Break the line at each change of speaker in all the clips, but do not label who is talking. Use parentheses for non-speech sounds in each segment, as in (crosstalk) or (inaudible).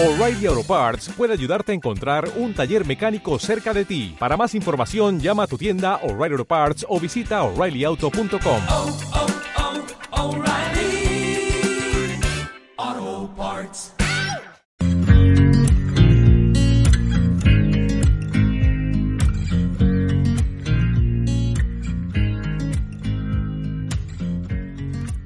O'Reilly Auto Parts puede ayudarte a encontrar un taller mecánico cerca de ti. Para más información, llama a tu tienda O'Reilly Auto Parts o visita oreillyauto.com.
oh, oh, O'Reilly Auto Parts.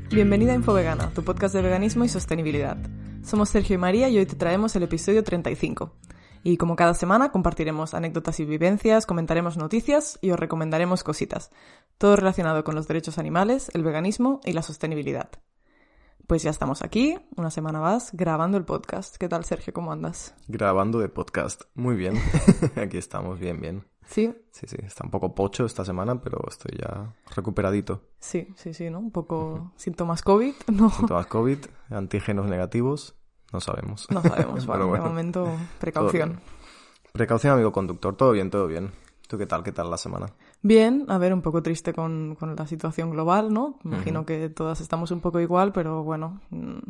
Bienvenida a Infovegana, tu podcast de veganismo y sostenibilidad. Somos Sergio y María y hoy te traemos el episodio 35. Y como cada semana compartiremos anécdotas y vivencias, comentaremos noticias y os recomendaremos cositas. Todo relacionado con los derechos animales, el veganismo y la sostenibilidad. Pues ya estamos aquí, una semana más, grabando el podcast. ¿Qué tal, Sergio? ¿Cómo andas?
Grabando de podcast. Muy bien. (laughs) Aquí estamos, bien, bien.
Sí,
Sí, sí, está un poco pocho esta semana, pero estoy ya recuperadito.
sí, sí, sí, ¿no? Un poco síntomas COVID, (laughs) ¿no?
Síntomas COVID, antígenos negativos, no sabemos.
No sabemos, (laughs)
Pero
vale,
bueno,
de momento precaución.
Precaución, amigo conductor, todo bien, todo bien. ¿Tú qué tal? ¿Qué tal la semana?
Bien, a ver, un poco triste con, con la situación global, ¿no? Imagino que todas estamos un poco igual, pero bueno, mm,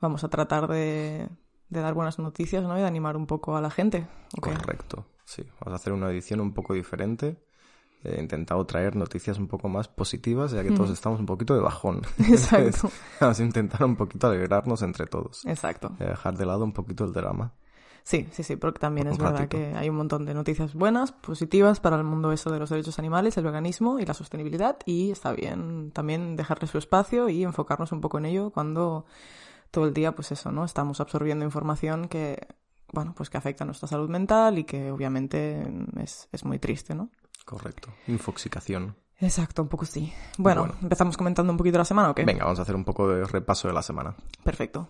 vamos a tratar de, de dar buenas noticias, ¿no? Y de animar un poco a la gente.
Correcto, sí. Vamos a hacer una edición un poco diferente. He intentado traer noticias un poco más positivas, ya que todos estamos un poquito de bajón. (laughs)
Exacto. (laughs)
Vamos a intentar un poquito alegrarnos entre todos.
Exacto.
Y dejar de lado un poquito el drama.
Sí, sí, sí, porque también
Un
es verdad que hay un montón de noticias buenas, positivas para el mundo eso de los derechos animales, el veganismo y la sostenibilidad y está bien también dejarle su espacio y enfocarnos un poco en ello cuando todo el día, pues eso, ¿no? Estamos absorbiendo información que, bueno, pues que afecta a nuestra salud mental y que obviamente es, es muy triste, ¿no?
Correcto. Infoxicación.
Exacto, un poco sí. Bueno,
Bueno.
empezamos comentando un poquito la semana o qué?
Venga, vamos a hacer un poco de repaso de la semana.
Perfecto.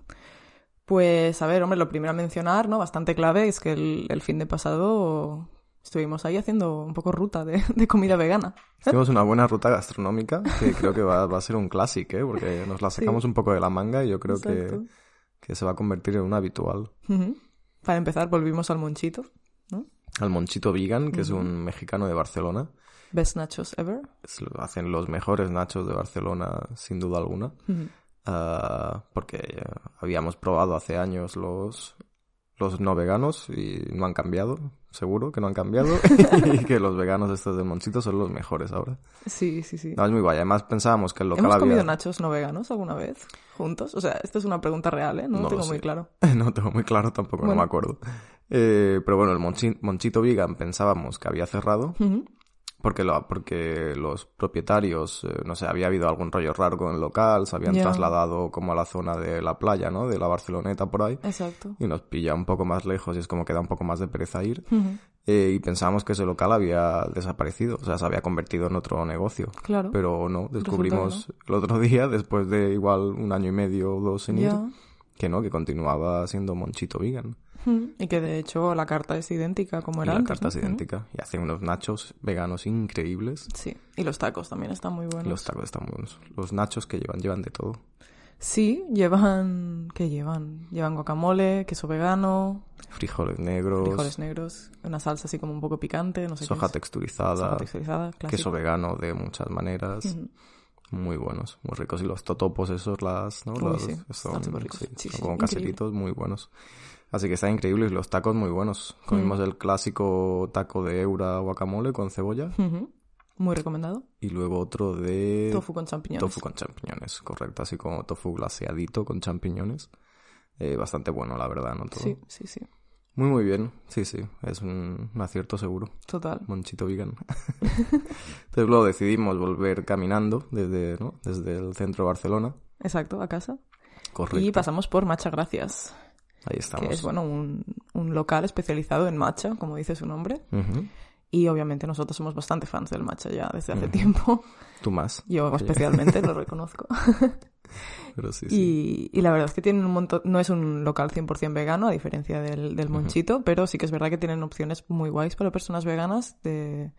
Pues a ver, hombre, lo primero a mencionar, ¿no? Bastante clave es que el, el fin de pasado estuvimos ahí haciendo un poco ruta de, de comida vegana.
Hicimos una buena ruta gastronómica que creo que va, va a ser un clásico, ¿eh? Porque nos la sacamos un poco de la manga y yo creo que,
Exacto.
que se va a convertir en un habitual.
Para empezar, volvimos al Monchito, ¿no?
Al Monchito Vegan, que es un mexicano de Barcelona.
Best nachos ever.
Hacen los mejores nachos de Barcelona, sin duda alguna. Ah, porque habíamos probado hace años los, los no veganos y no han cambiado, seguro que no han cambiado. (laughs) y que los veganos estos de Monchito son los mejores ahora.
Sí, sí, sí.
No, es muy guay. Además pensábamos que el local
¿Hemos
había...
comido nachos no veganos alguna vez? ¿Juntos? O sea, esto es una pregunta real, ¿eh? No,
No
lo tengo muy claro. (laughs)
no tengo muy claro tampoco, no me acuerdo. Eh, pero bueno, el Monchi- Monchito Vegan pensábamos que había cerrado
Ujú.
Porque, lo, porque los propietarios, eh, no sé, había habido algún rollo raro con el local, se habían
Ya.
trasladado como a la zona de la playa, ¿no? De la Barceloneta por ahí.
Exacto.
Y nos pilla un poco más lejos y es como que da un poco más de pereza ir.
Ujú.
Eh, y pensábamos que ese local había desaparecido, o sea, se había convertido en otro negocio.
Claro.
Pero no, descubrimos
Resulta
el otro (laughs) día, después de igual un año y medio o dos sin ir,
Ya.
que no, que continuaba siendo Monchito Vegan.
Y que de hecho la carta es idéntica como era
la
antes,
carta
¿no?
es idéntica. Y hacen unos nachos veganos increíbles.
Sí, y los tacos también están muy buenos.
Los tacos están muy buenos. Los nachos que llevan, llevan de todo.
Sí, llevan... ¿Qué llevan? Llevan guacamole, queso vegano,
Frijoles negros,
frijoles negros, una salsa así como un poco picante, no sé
soja
qué
texturizada,
Soja texturizada,
queso
clásico.
vegano de muchas maneras. Muy buenos, muy ricos. Y los totopos esos, las, ¿no?
Uy,
Los-
sí,
son,
están
sí,
Sí,
son como caseritos muy buenos. Así que están increíbles. Y los tacos muy buenos. Comimos
Mm.
el clásico taco de eura guacamole con cebolla.
Muy recomendado.
Y luego otro de
Tofu con champiñones.
tofu con champiñones, correcto. Así como tofu glaseadito con champiñones. Eh, bastante bueno, la verdad, ¿no? Todo.
Sí, sí, sí.
Muy, muy bien. Sí, sí. Es un, un acierto seguro.
Total.
Monchito vegan. (laughs) Entonces luego decidimos volver caminando desde, ¿no? desde el centro de Barcelona.
Exacto, a casa.
Correcto.
Y pasamos por Macha Gracias,
Ahí estamos.
que es, bueno, un, un local especializado en matcha, como dice su nombre.
Ujú.
Y obviamente nosotros somos bastante fans del matcha ya desde hace tiempo.
Tú más. (laughs)
Yo especialmente lo (laughs) reconozco.
Pero sí, sí.
Y, y la verdad es que tienen un montón, no es un local 100% vegano, a diferencia del, del Monchito, pero sí que es verdad que tienen opciones muy guays para personas veganas de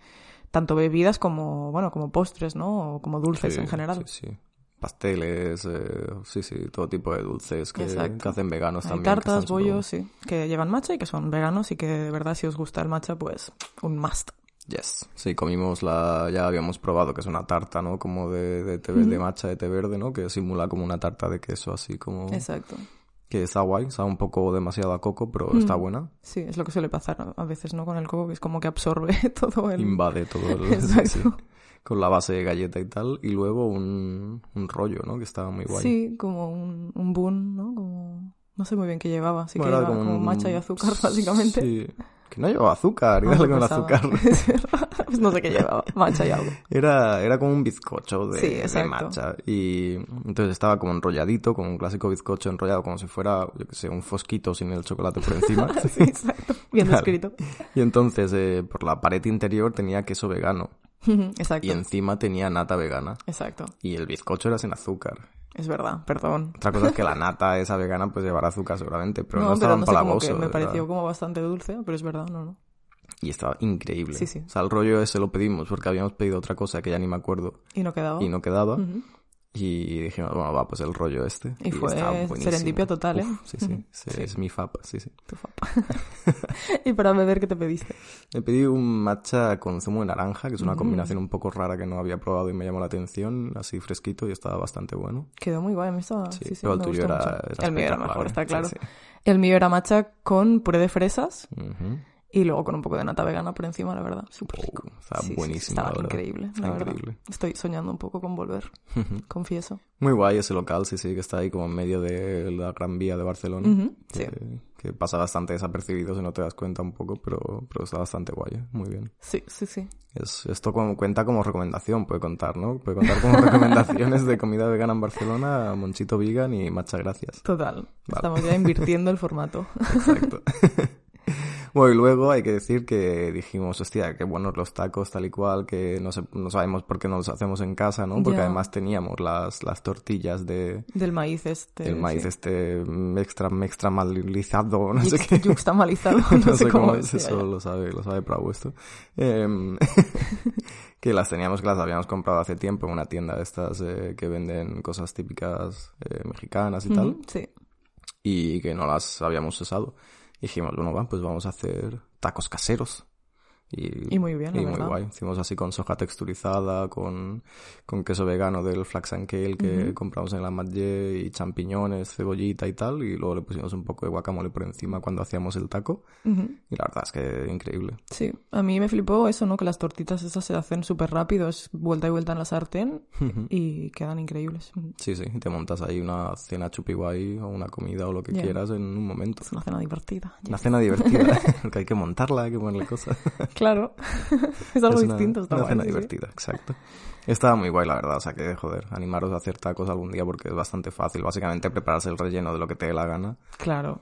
tanto bebidas como, bueno, como postres, ¿no? O como dulces
Sí,
en general.
Sí, sí. Pasteles, eh, sí, sí, todo tipo de dulces que, que hacen veganos
Hay
también.
tartas, bollos, sí, que llevan matcha y que son veganos y que de verdad si os gusta el matcha, pues un must.
Yes. Sí, comimos la... Ya habíamos probado que es una tarta, ¿no? Como de, de, té- de matcha de té verde, ¿no? Que simula como una tarta de queso así como...
Exacto.
que está guay, está un poco demasiado a coco, pero
Mm.
está buena.
Sí, es lo que suele pasar a veces, ¿no? Con el coco, que es como que absorbe (laughs) todo el...
Invade todo el...
Exacto. (laughs)
sí, sí. Con la base de galleta y tal. Y luego un, un rollo, ¿no? Que estaba muy guay.
Sí, como un, un bun, ¿no? Como... No sé muy bien qué llevaba. Sí que
Bueno, era
llevaba como,
un-
matcha y azúcar, básicamente.
Sí. Que no llevaba azúcar, y
Algo
con azúcar. (laughs)
pues no sé qué (laughs) llevaba. Matcha y algo.
Era, era como un bizcocho de,
Sí,
de matcha. Y entonces estaba como enrolladito, como un clásico bizcocho enrollado, como si fuera, yo qué sé, un fosquito sin el chocolate por encima. (laughs)
Sí, exacto. Bien
Claro.
descrito.
Y entonces, eh, por la pared interior tenía queso vegano.
exacto.
Y encima tenía nata vegana.
Exacto.
Y el bizcocho era sin azúcar.
Es verdad, perdón.
Otra cosa es que la (laughs) nata esa vegana pues llevará azúcar seguramente, pero no,
no,
estaba
no que me pareció como bastante dulce, pero es verdad, no, no.
Y estaba increíble.
Sí, sí.
O sea, el rollo ese lo pedimos porque habíamos pedido otra cosa que ya ni me acuerdo
Y no quedaba.
y no quedaba.
Ujú.
Y dijimos, bueno, va, pues el rollo este.
Y fue serendipia total, ¿eh?
Uf, sí, sí, (laughs)
Ujú.
sí,
Sí.
Es mi fap, sí, sí.
Tu fapa. (laughs) ¿Y para beber qué te pediste?
Me pedí un matcha con zumo de naranja, que es una
Mm.
combinación un poco rara que no había probado y me llamó la atención, así fresquito y estaba bastante bueno.
Quedó muy guay, mí estaba...
Sí,
Sí, sí,
pero el
me
tuyo era,
El mío era mejor,
¿eh?
está claro. El mío era matcha con puré de fresas. Y luego con un poco de nata vegana por encima, la verdad. Súper rico.
Oh, estaba
Sí, sí,
buenísimo,
Estaba
la
increíble,
Está
la verdad.
increíble.
Estoy soñando un poco con volver, confieso.
Muy guay ese local, sí, sí, que está ahí como en medio de la Gran Vía de Barcelona.
Ujú, sí.
que, que pasa bastante desapercibido si no te das cuenta un poco, pero, pero está bastante guay, ¿eh? muy bien.
Sí, sí, sí.
Es, esto como, cuenta como recomendación, puede contar, ¿no? Puede contar como (laughs) recomendaciones de comida vegana en Barcelona, Monchito Vegan y Macha Gracias.
Total. Estamos ya invirtiendo el formato. (laughs)
Exacto. (laughs) bueno, y luego hay que decir que dijimos, hostia, qué buenos los tacos, tal y cual, que no, sé- no sabemos por qué no los hacemos en casa, ¿no? Porque además teníamos las, las tortillas de,
Del maíz este.
el maíz
sí.
este extra, extra malizado, (laughs) no sé qué.
Yuxtamalizado, (laughs) no,
no sé cómo es eso,
ya.
lo sabe, lo sabe Pravo esto. Em, (laughs) que las teníamos, que las habíamos comprado hace tiempo en una tienda de estas eh, que venden cosas típicas eh, mexicanas y tal,
Sí.
y que no las habíamos usado. Dijimos, bueno, pues vamos a hacer tacos caseros. Y,
Y muy bien,
y muy
verdad.
guay. Hicimos así con soja texturizada, con, con queso vegano del Flax and Kale que
Ujú.
compramos en la Matlle y champiñones, cebollita y tal. Y luego le pusimos un poco de guacamole por encima cuando hacíamos el taco.
Ujú.
Y la verdad es que increíble.
Sí, a mí me flipó eso, ¿no? Que las tortitas estas se hacen súper rápido, es vuelta y vuelta en la sartén y quedan increíbles.
Sí, sí, te montas ahí una cena chupi guay o una comida o lo que
Ya.
quieras en un momento.
Es una cena divertida.
Una cena divertida, (laughs) porque hay que montarla, hay que ponerle cosas. (laughs)
Claro, (laughs) es algo
Es una-
distinto, está
una
guay,
cena
sí, sí.
divertida, exacto. Estaba muy guay, la verdad. O sea que, joder, animaros a hacer tacos algún día porque es bastante fácil. Básicamente prepararse el relleno de lo que te dé la gana
Claro,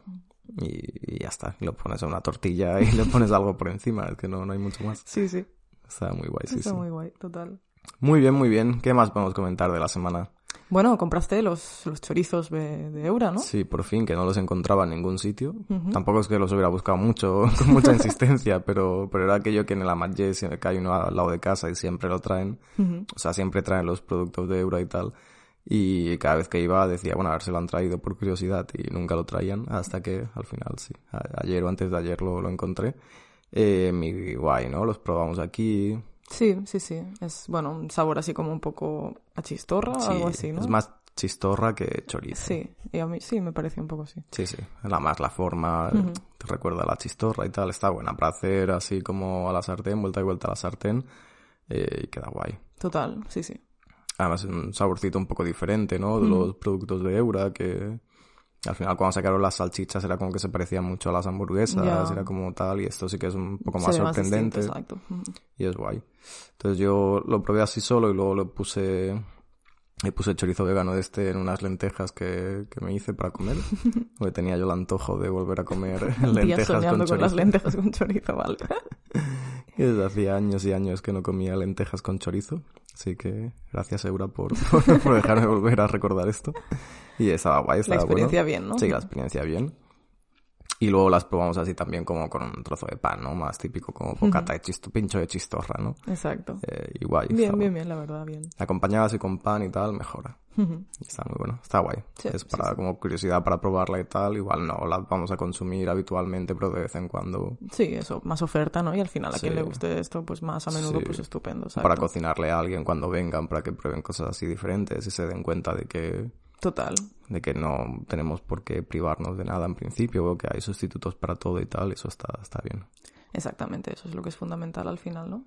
y, y ya está. Y lo pones en una tortilla y le pones algo por encima. Es que no, no hay mucho más.
sí, sí,
Está muy guay, sí,
está
sí.
muy guay, total.
Muy bien, muy bien. ¿Qué más podemos comentar de la semana?
Bueno, compraste los, los chorizos de, de Eura, ¿no?
Sí, por fin, que no los encontraba en ningún sitio. Tampoco es que los hubiera buscado mucho, (laughs) con mucha insistencia, pero, pero era aquello que en el Amatlle siempre que hay uno al lado de casa y siempre lo traen.
Ujú.
O sea, siempre traen los productos de Eura y tal. Y cada vez que iba decía, bueno, a ver si lo han traído por curiosidad y nunca lo traían hasta que al final sí. A- Ayer o antes de ayer lo, lo encontré. Eh, muy guay, ¿no? Los probamos aquí.
Sí, sí, sí. Es, bueno, un sabor así como un poco a chistorra,
Sí,
algo así, ¿no?
Es más chistorra que chorizo.
Sí, y a mí sí me pareció un poco así.
Sí, sí. La más la forma
Ujú.
te recuerda a la chistorra y tal. Está buena para hacer así como a la sartén, vuelta y vuelta a la sartén. eh, y queda guay.
Total, sí, sí.
Además es un saborcito un poco diferente, ¿no? De los productos de Eura que al final cuando sacaron las salchichas era como que se parecían mucho a las hamburguesas,
Ya.
era como tal y esto sí que es un poco más sorprendente
distinto, exacto.
Y es guay. Entonces yo lo probé así solo y luego lo puse le puse chorizo vegano de este en unas lentejas que, que me hice para comer. (laughs) Porque tenía yo el antojo de volver a comer lentejas con
con, las lentejas con chorizo, vale. (laughs)
Y desde hacía años y años que no comía lentejas con chorizo. Así que gracias, Eura, por, (laughs) por, dejarme volver a recordar esto. Y estaba guay,
La
estaba
experiencia
bueno.
bien, ¿no?
Sí, la experiencia bien. Y luego las probamos así también como con un trozo de pan, ¿no? Más típico como bocata de chisto, pincho de chistorra, ¿no?
Exacto.
Eh, y guay.
Bien, bien, bien, la verdad, bien.
Acompañado así con pan y tal, mejora. Está muy bueno, está guay.
Sí,
es para
sí.
como curiosidad para probarla y tal. Igual no la vamos a consumir habitualmente, pero de vez en cuando
Sí, eso, más oferta, ¿no? Y al final a quien le guste esto, pues más a menudo, pues estupendo,
para
exacto.
cocinarle a alguien cuando vengan, para que prueben cosas así diferentes y se den cuenta de que,
Total.
de que no tenemos por qué privarnos de nada en principio, o que hay sustitutos para todo y tal, eso está, está bien.
Exactamente, eso es lo que es fundamental al final, ¿no?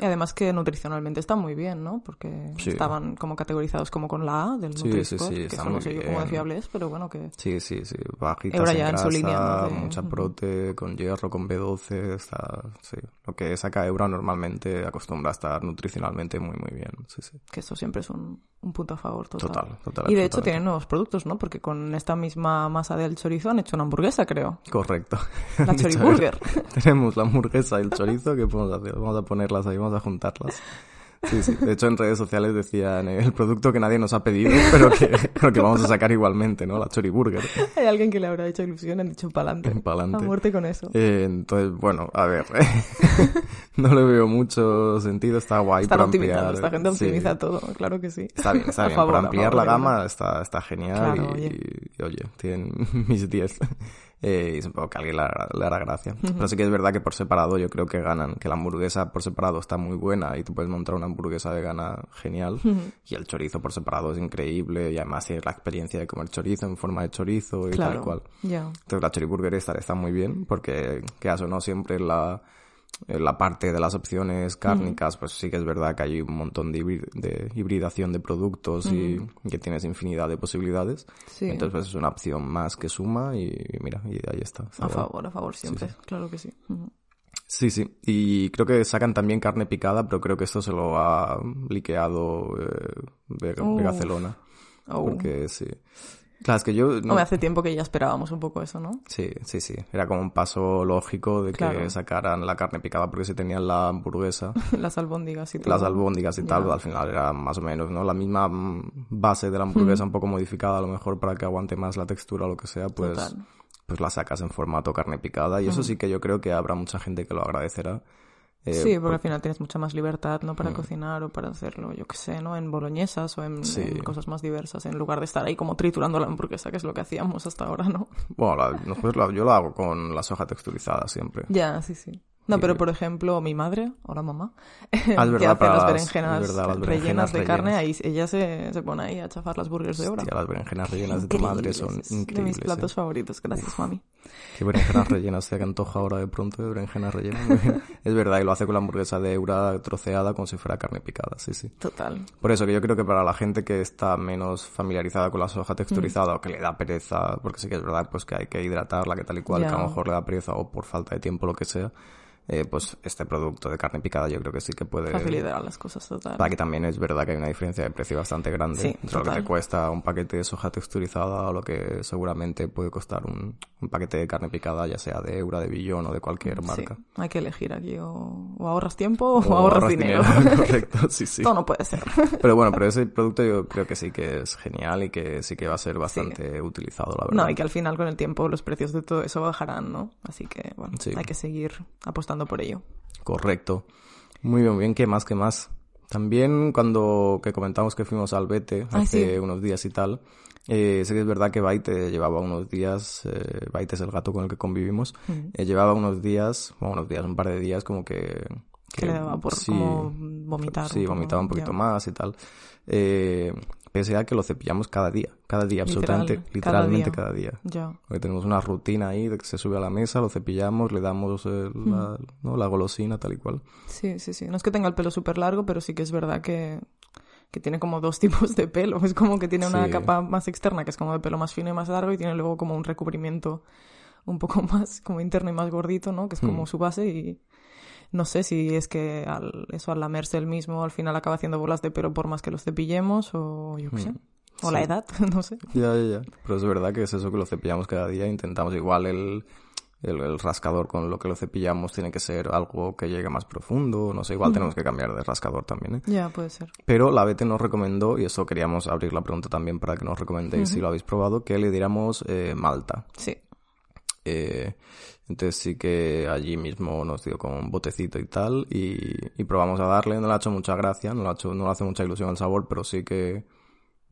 Y además que nutricionalmente está muy bien, ¿no? Porque
Sí.
estaban como categorizados como con la A del
Sí, sí, sí,
que eso no sé yo cómo de fiable es, pero bueno, que...
Sí, sí, sí, bajitas
Ahora
en
ya en su
grasa,
línea, ¿no? de-
mucha prote, con hierro, con B12, está, sí. Lo que saca Eura normalmente acostumbra a estar nutricionalmente muy, muy bien, sí, sí.
que eso siempre es un, un punto a favor total.
Total, total,
Y de hecho tienen nuevos productos, ¿no? Porque con esta misma masa del chorizo han hecho una hamburguesa, creo.
Correcto.
La (laughs) choriburger. (laughs)
Tenemos la hamburguesa y el chorizo, ¿qué podemos hacer? Vamos a ponerlas ahí, vamos a juntarlas. Sí, sí. De hecho, en redes sociales decían eh, el producto que nadie nos ha pedido, (laughs) pero que, pero que vamos a sacar igualmente, ¿no? La choriburger.
Hay alguien que le habrá hecho ilusión han dicho pa'lante. (laughs)
Pa'lante.
A muerte con eso.
Eh, entonces, bueno, a ver. (laughs) no le veo mucho sentido, está guay
Están
para
optimizando,
ampliar.
esta gente
sí.
optimiza todo, claro que sí.
Está bien, está bien.
favor,
ampliar
favor,
la gama está, está genial
Claro,
y,
oye.
tienen (laughs) mis 10. Eh, y supongo que a alguien le hará, le hará gracia. Pero sí que es verdad que por separado yo creo que ganan. Que la hamburguesa por separado está muy buena y tú puedes montar una hamburguesa vegana genial. Y el chorizo por separado es increíble y además tienes la experiencia de comer chorizo en forma de chorizo y
Claro,
tal cual.
ya.
Entonces la choriburger esta está muy bien porque, que o no, siempre la, la parte de las opciones cárnicas, pues sí que es verdad que hay un montón de, de hibridación de productos y que tienes infinidad de posibilidades.
Sí.
Entonces pues es una opción más que suma y mira, y ahí está.
A favor, a favor siempre. Claro que sí.
Sí, sí. Y creo que sacan también carne picada, pero creo que esto se lo ha liqueado eh, Vega-.
Oh.
Porque sí. Claro, es que yo... no-
Hombre, hace tiempo que ya esperábamos un poco eso, ¿no?
Sí, sí, sí. Era como un paso lógico de que
Claro.
sacaran la carne picada porque si tenían la hamburguesa, (laughs)
Las albóndigas y todo.
las albóndigas y tal, al final era más o menos, ¿no? La misma mm, base de la hamburguesa un poco modificada a lo mejor para que aguante más la textura o lo que sea, pues,
Total.
pues la sacas en formato carne picada y eso sí que yo creo que habrá mucha gente que lo agradecerá. Eh,
sí, porque al final tienes mucha más libertad, ¿no?
Mm.
Para cocinar o para hacerlo, yo qué sé, ¿no? En boloñesas o en,
Sí.
en cosas más diversas, en lugar de estar ahí como triturando la hamburguesa, que es lo que hacíamos hasta ahora, ¿no?
Bueno, la- nosotros yo lo hago con la soja texturizada siempre.
Ya, sí, sí. No, pero por ejemplo, mi madre, o la mamá, (laughs)
Ah, es
que
verdad,
hace las berenjenas,
verdad, las
rellenas
berenjenas
de carne, ahí
rellenas.
ella se, se pone ahí a chafar las burgers de obra.
Hostia, las berenjenas rellenas de tu madre son
Increíbles, es De mis platos
¿eh?
favoritos, gracias, mami.
Qué berenjenas (laughs) rellenas, se que antoja ahora de pronto de berenjenas rellenas. (laughs) Es verdad, y lo hace con la hamburguesa de Eura troceada como si fuera carne picada, sí, sí.
Total.
Por eso que yo creo que para la gente que está menos familiarizada con la soja texturizada
Mm.
o que le da pereza, porque sí que es verdad pues que hay que hidratarla, que tal y cual,
Ya.
que a lo mejor le da pereza o por falta de tiempo, lo que sea, eh, pues este producto de carne picada yo creo que sí que puede...
Facilitar las cosas, total.
Para que también es verdad que hay una diferencia de precio bastante grande
Sí,
entre lo que te cuesta un paquete de soja texturizada o lo que seguramente puede costar un, un paquete de carne picada, ya sea de Eura, de Billón o de cualquier marca.
Sí, hay que elegir aquí o, o ahorras tiempo o, ahorras, dinero. (laughs)
Correcto, sí, sí.
Todo no puede ser.
Pero bueno, pero ese producto yo creo que sí que es genial y que sí que va a ser bastante utilizado, la verdad.
No, y que al final con el tiempo los precios de todo eso bajarán, ¿no? Así que, bueno, hay que seguir apostando por ello.
Correcto. Muy bien, bien, ¿qué más, qué más? También cuando que comentamos que fuimos al Bete hace
sí.
unos días y tal, eh, sé que es verdad que Baite llevaba unos días, eh, Baite es el gato con el que convivimos, eh, llevaba unos días, bueno, unos días, un par de días como que...
Que le daba por
sí,
como vomitar.
Sí, vomitaba un poquito
ya.
más y tal. Eh, pese a que lo cepillamos cada día, cada día,
Literal,
absolutamente,
cada
literalmente
día.
cada día.
Ya.
Porque tenemos una rutina ahí de que se sube a la mesa, lo cepillamos, le damos la, ¿no? la golosina tal y cual.
Sí, sí, sí. No es que tenga el pelo súper largo, pero sí que es verdad que, que tiene como dos (laughs) tipos de pelo. Es como que tiene una
Sí.
capa más externa, que es como de pelo más fino y más largo, y tiene luego como un recubrimiento un poco (laughs) más como interno y más gordito, ¿no? Que es como
Hmm.
su base y no sé si es que al, eso al lamerse el mismo al final acaba haciendo bolas de pelo por más que los cepillemos o yo qué sé. O la
Hmm.
Edad, (laughs) no sé.
Ya, ya, ya. Pero es verdad que es eso que lo cepillamos cada día. Intentamos igual el, el, el rascador con lo que lo cepillamos tiene que ser algo que llegue más profundo. No sé, igual tenemos que cambiar de rascador también, ¿eh?
Ya, puede ser.
Pero la BT nos recomendó, y eso queríamos abrir la pregunta también para que nos recomendéis si lo habéis probado, que le diéramos eh, malta.
Sí.
Eh, entonces sí que allí mismo nos dio como un botecito y tal y, y probamos a darle. No le ha hecho mucha gracia, no le, ha hecho, no le hace mucha ilusión el sabor, pero sí que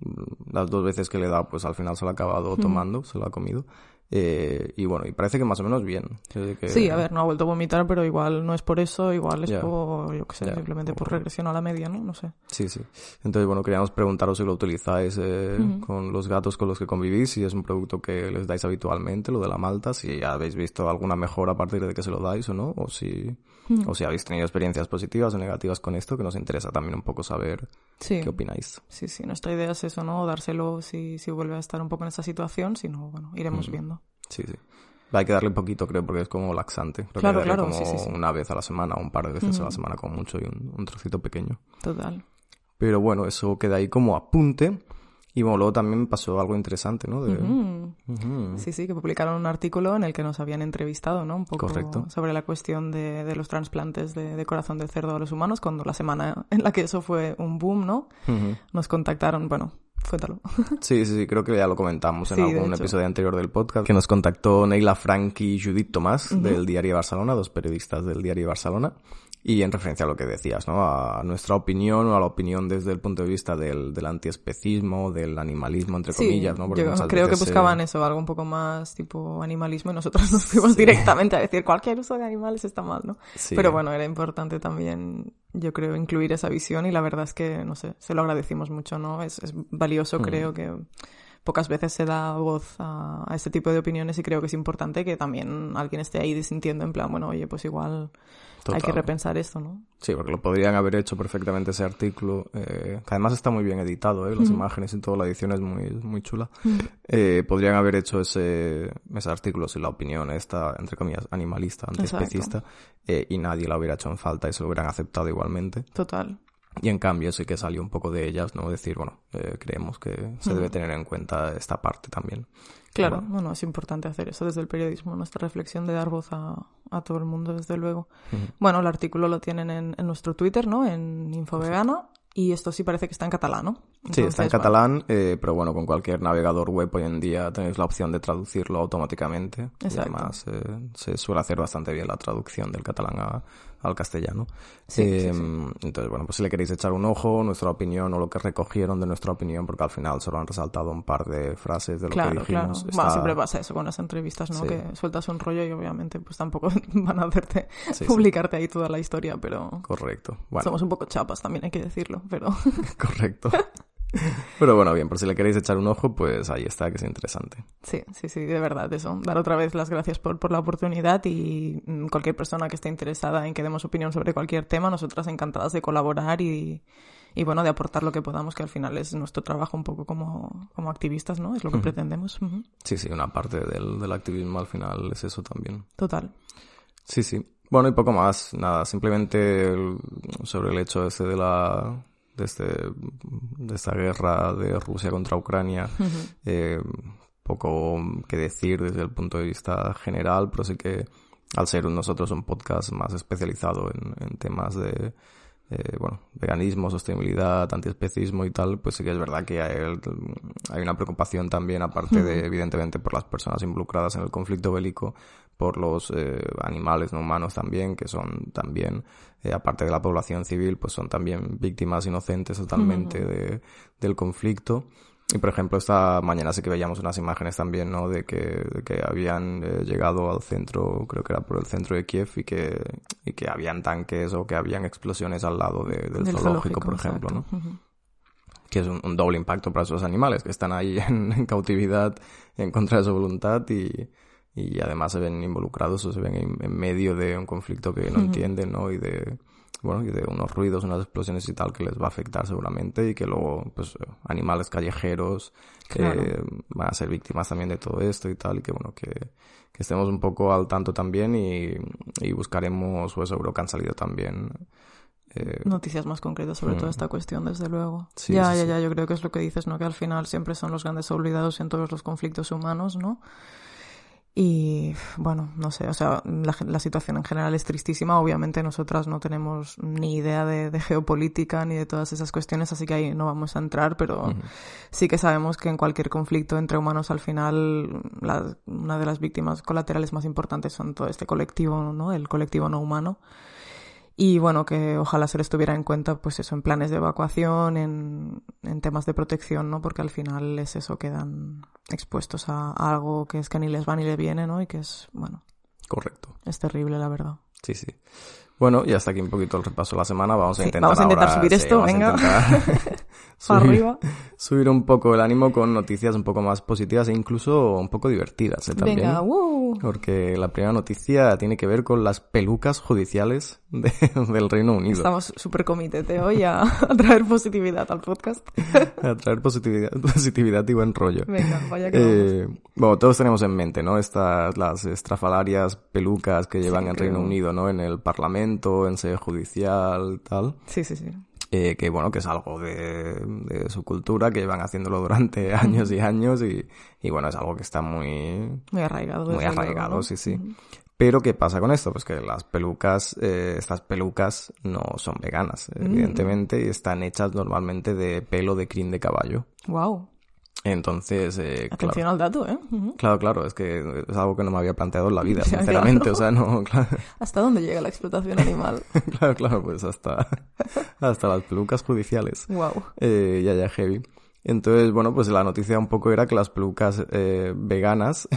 mm, las dos veces que le he dado pues al final se lo ha acabado tomando, se lo ha comido. Eh, y bueno, y parece que más o menos bien. Que-
Sí, a ver, no ha vuelto a vomitar, pero igual no es por eso, igual es por, yo qué sé, simplemente por regresión a la media, ¿no? No sé.
Sí, sí. Entonces, bueno, queríamos preguntaros si lo utilizáis eh, con los gatos con los que convivís, si es un producto que les dais habitualmente, lo de la malta, si habéis visto alguna mejora a partir de que se lo dais o no, o si, o si habéis tenido experiencias positivas o negativas con esto, que nos interesa también un poco saber
Sí.
qué opináis.
Sí, sí, nuestra idea es eso, ¿no? Dárselo si, si vuelve a estar un poco en esa situación, si no, bueno, iremos viendo.
Sí, sí. Hay que darle un poquito, creo, porque es como laxante. Creo
Claro,
que darle
claro,
como
sí, sí, sí.
una vez a la semana un par de veces a la semana como mucho y un, un trocito pequeño.
Total.
Pero bueno, eso queda ahí como apunte. Y bueno, luego también pasó algo interesante, ¿no? De... Ujú.
Sí, sí, que publicaron un artículo en el que nos habían entrevistado, ¿no? Un poco
Correcto.
sobre la cuestión de, de los trasplantes de, de corazón de cerdo a los humanos, cuando la semana en la que eso fue un boom, ¿no? Nos contactaron, bueno, cuéntalo. (laughs)
Sí, sí, sí, creo que ya lo comentamos en
Sí,
algún episodio anterior del podcast, que nos contactó Neila Frank y Judith Tomás del Diario Barcelona, dos periodistas del Diario Barcelona, y en referencia a lo que decías, ¿no? A nuestra opinión o a la opinión desde el punto de vista del, del antiespecismo, del animalismo, entre
Sí,
comillas, ¿no? Porque
yo creo que
veces
buscaban eso, algo un poco más tipo animalismo, y nosotros (laughs) nos fuimos directamente a decir cualquier uso de animales está mal, ¿no?
Sí.
Pero bueno, era importante también, yo creo, incluir esa visión y la verdad es que, no sé, se lo agradecimos mucho, ¿no? Es, es valioso,
Mm.
creo que pocas veces se da voz a, a este tipo de opiniones y creo que es importante que también alguien esté ahí disintiendo en plan, bueno, oye, pues igual hay que
Total.
repensar esto, ¿no?
Sí, porque lo podrían haber hecho perfectamente ese artículo, eh, que además está muy bien editado, ¿eh? las imágenes y toda la edición es muy, muy chula. Eh, podrían haber hecho ese, ese artículo sin la opinión esta, entre comillas, animalista, antiespecista, eh, y nadie la hubiera hecho en falta y se lo hubieran aceptado igualmente.
Total.
Y en cambio sí que salió un poco de ellas, ¿no? Decir, bueno, eh, creemos que se debe tener en cuenta esta parte también.
Claro,
Bueno.
es importante hacer eso desde el periodismo, nuestra reflexión de dar voz a, a todo el mundo, desde luego. Bueno, el artículo lo tienen en, en nuestro Twitter, ¿no? En Infovegana. Y esto sí parece que está en catalán, ¿no?
Sí, está en
bueno,
catalán, eh, pero bueno, con cualquier navegador web hoy en día tenéis la opción de traducirlo automáticamente. Y además eh, se suele hacer bastante bien la traducción del catalán a- al castellano.
Sí,
Eh,
sí,
Entonces, bueno, pues si le queréis echar un ojo, nuestra opinión o lo que recogieron de nuestra opinión, porque al final solo han resaltado un par de frases de lo
Claro,
que
claro.
dijimos.
Bueno,
está-
siempre pasa eso con las entrevistas, ¿no? Que sueltas un rollo y obviamente pues tampoco (laughs) van a hacerte publicarte ahí toda la historia, pero
Correcto. Bueno,
somos un poco chapas también, hay que decirlo, pero (laughs)
correcto. (laughs) (laughs) Pero bueno, bien, por si le queréis echar un ojo, pues ahí está, que es interesante.
sí, sí, sí, de verdad, eso. Dar otra vez las gracias por, por la oportunidad y mm, cualquier persona que esté interesada en que demos opinión sobre cualquier tema, nosotras encantadas de colaborar y, y bueno, de aportar lo que podamos, que al final es nuestro trabajo un poco como, como activistas, ¿no? Es lo que pretendemos.
Sí, sí, una parte del, del activismo al final es eso también.
Total.
Sí, sí. Bueno, y poco más. Nada, simplemente el- sobre el hecho este de la de este de esta guerra de Rusia contra Ucrania. eh, poco que decir desde el punto de vista general, pero sí que al ser nosotros un podcast más especializado en, en temas de eh, bueno, veganismo, sostenibilidad, antiespecismo y tal, pues sí que es verdad que hay, hay una preocupación también, aparte de, evidentemente, por las personas involucradas en el conflicto bélico, por los eh, animales no humanos también, que son también, eh, aparte de la población civil, pues son también víctimas inocentes totalmente de, del conflicto. Y por ejemplo, esta mañana sí que veíamos unas imágenes también, ¿no? De que, de que habían eh, llegado al centro, creo que era por el centro de Kiev, y que, y que habían tanques o que habían explosiones al lado de- del,
Del
zoológico, por ejemplo, ¿no? Que es un, un doble impacto para esos animales, que están ahí (laughs) en, en cautividad en contra de su voluntad y, y además se ven involucrados o se ven en, medio de un conflicto que no entienden, ¿no? Y de, bueno, y de unos ruidos, unas explosiones y tal que les va a afectar seguramente y que luego, pues, animales callejeros
Claro.
eh, van a ser víctimas también de todo esto y tal y que, bueno, que, que estemos un poco al tanto también y, y buscaremos, pues seguro que han salido también eh,
noticias más concretas sobre
Mm.
toda esta cuestión, desde luego.
Sí,
ya,
sí,
ya,
sí.
ya, yo creo que es lo que dices, ¿no? Que al final siempre son los grandes olvidados en todos los conflictos humanos, ¿no? Y bueno, no sé, o sea, la, la situación en general es tristísima. Obviamente nosotras no tenemos ni idea de, de geopolítica ni de todas esas cuestiones, así que ahí no vamos a entrar, pero sí que sabemos que en cualquier conflicto entre humanos al final la- una de las víctimas colaterales más importantes son todo este colectivo, ¿no? El colectivo no humano. Y bueno, que ojalá se les tuviera en cuenta, pues eso, en planes de evacuación, en, en temas de protección, ¿no? Porque al final es eso, quedan expuestos a, a algo que es que ni les va ni les viene, ¿no? Y que es, bueno,
Correcto.
es terrible, la verdad.
Sí, sí. Bueno, y hasta aquí un poquito el repaso de la semana. Vamos a
Sí,
intentar
vamos a intentar
ahora-
subir
sí,
esto, venga.
intentar (laughs) subir-
arriba. (laughs)
subir un poco el ánimo con noticias un poco más positivas e incluso un poco divertidas ¿eh? también.
Venga, uh.
Porque la primera noticia tiene que ver con las pelucas judiciales (laughs) de- del Reino Unido.
Estamos súper comitete hoy a, a traer positividad al podcast. (laughs)
A traer positividad, positividad y buen rollo.
Venga, vaya que vamos.
Eh, bueno, todos tenemos en mente, ¿no? Estas, las estrafalarias pelucas que llevan en
creo.
Reino Unido, ¿no? En el Parlamento, en sede judicial, tal.
Sí, sí, sí.
Eh, que bueno, que es algo de, de su cultura, que llevan haciéndolo durante (laughs) años y años y, y bueno, es algo que está muy,
Muy arraigado.
muy arraigado,
¿no?
sí, sí. Pero ¿qué pasa con esto? Pues que las pelucas, eh, estas pelucas no son veganas,
Mm.
evidentemente, y están hechas normalmente de pelo de crin de caballo.
Wow.
Entonces, eh, claro,
Atención al dato, ¿eh?
Claro, claro, es que es algo que no me había planteado en la vida, (laughs) sinceramente,
claro.
o sea, no, (laughs) claro,
¿Hasta dónde llega la explotación animal? (laughs)
claro, claro, pues hasta, hasta las pelucas judiciales.
wow.
Eh, ya, ya, heavy. Entonces, bueno, pues la noticia un poco era que las pelucas eh, veganas,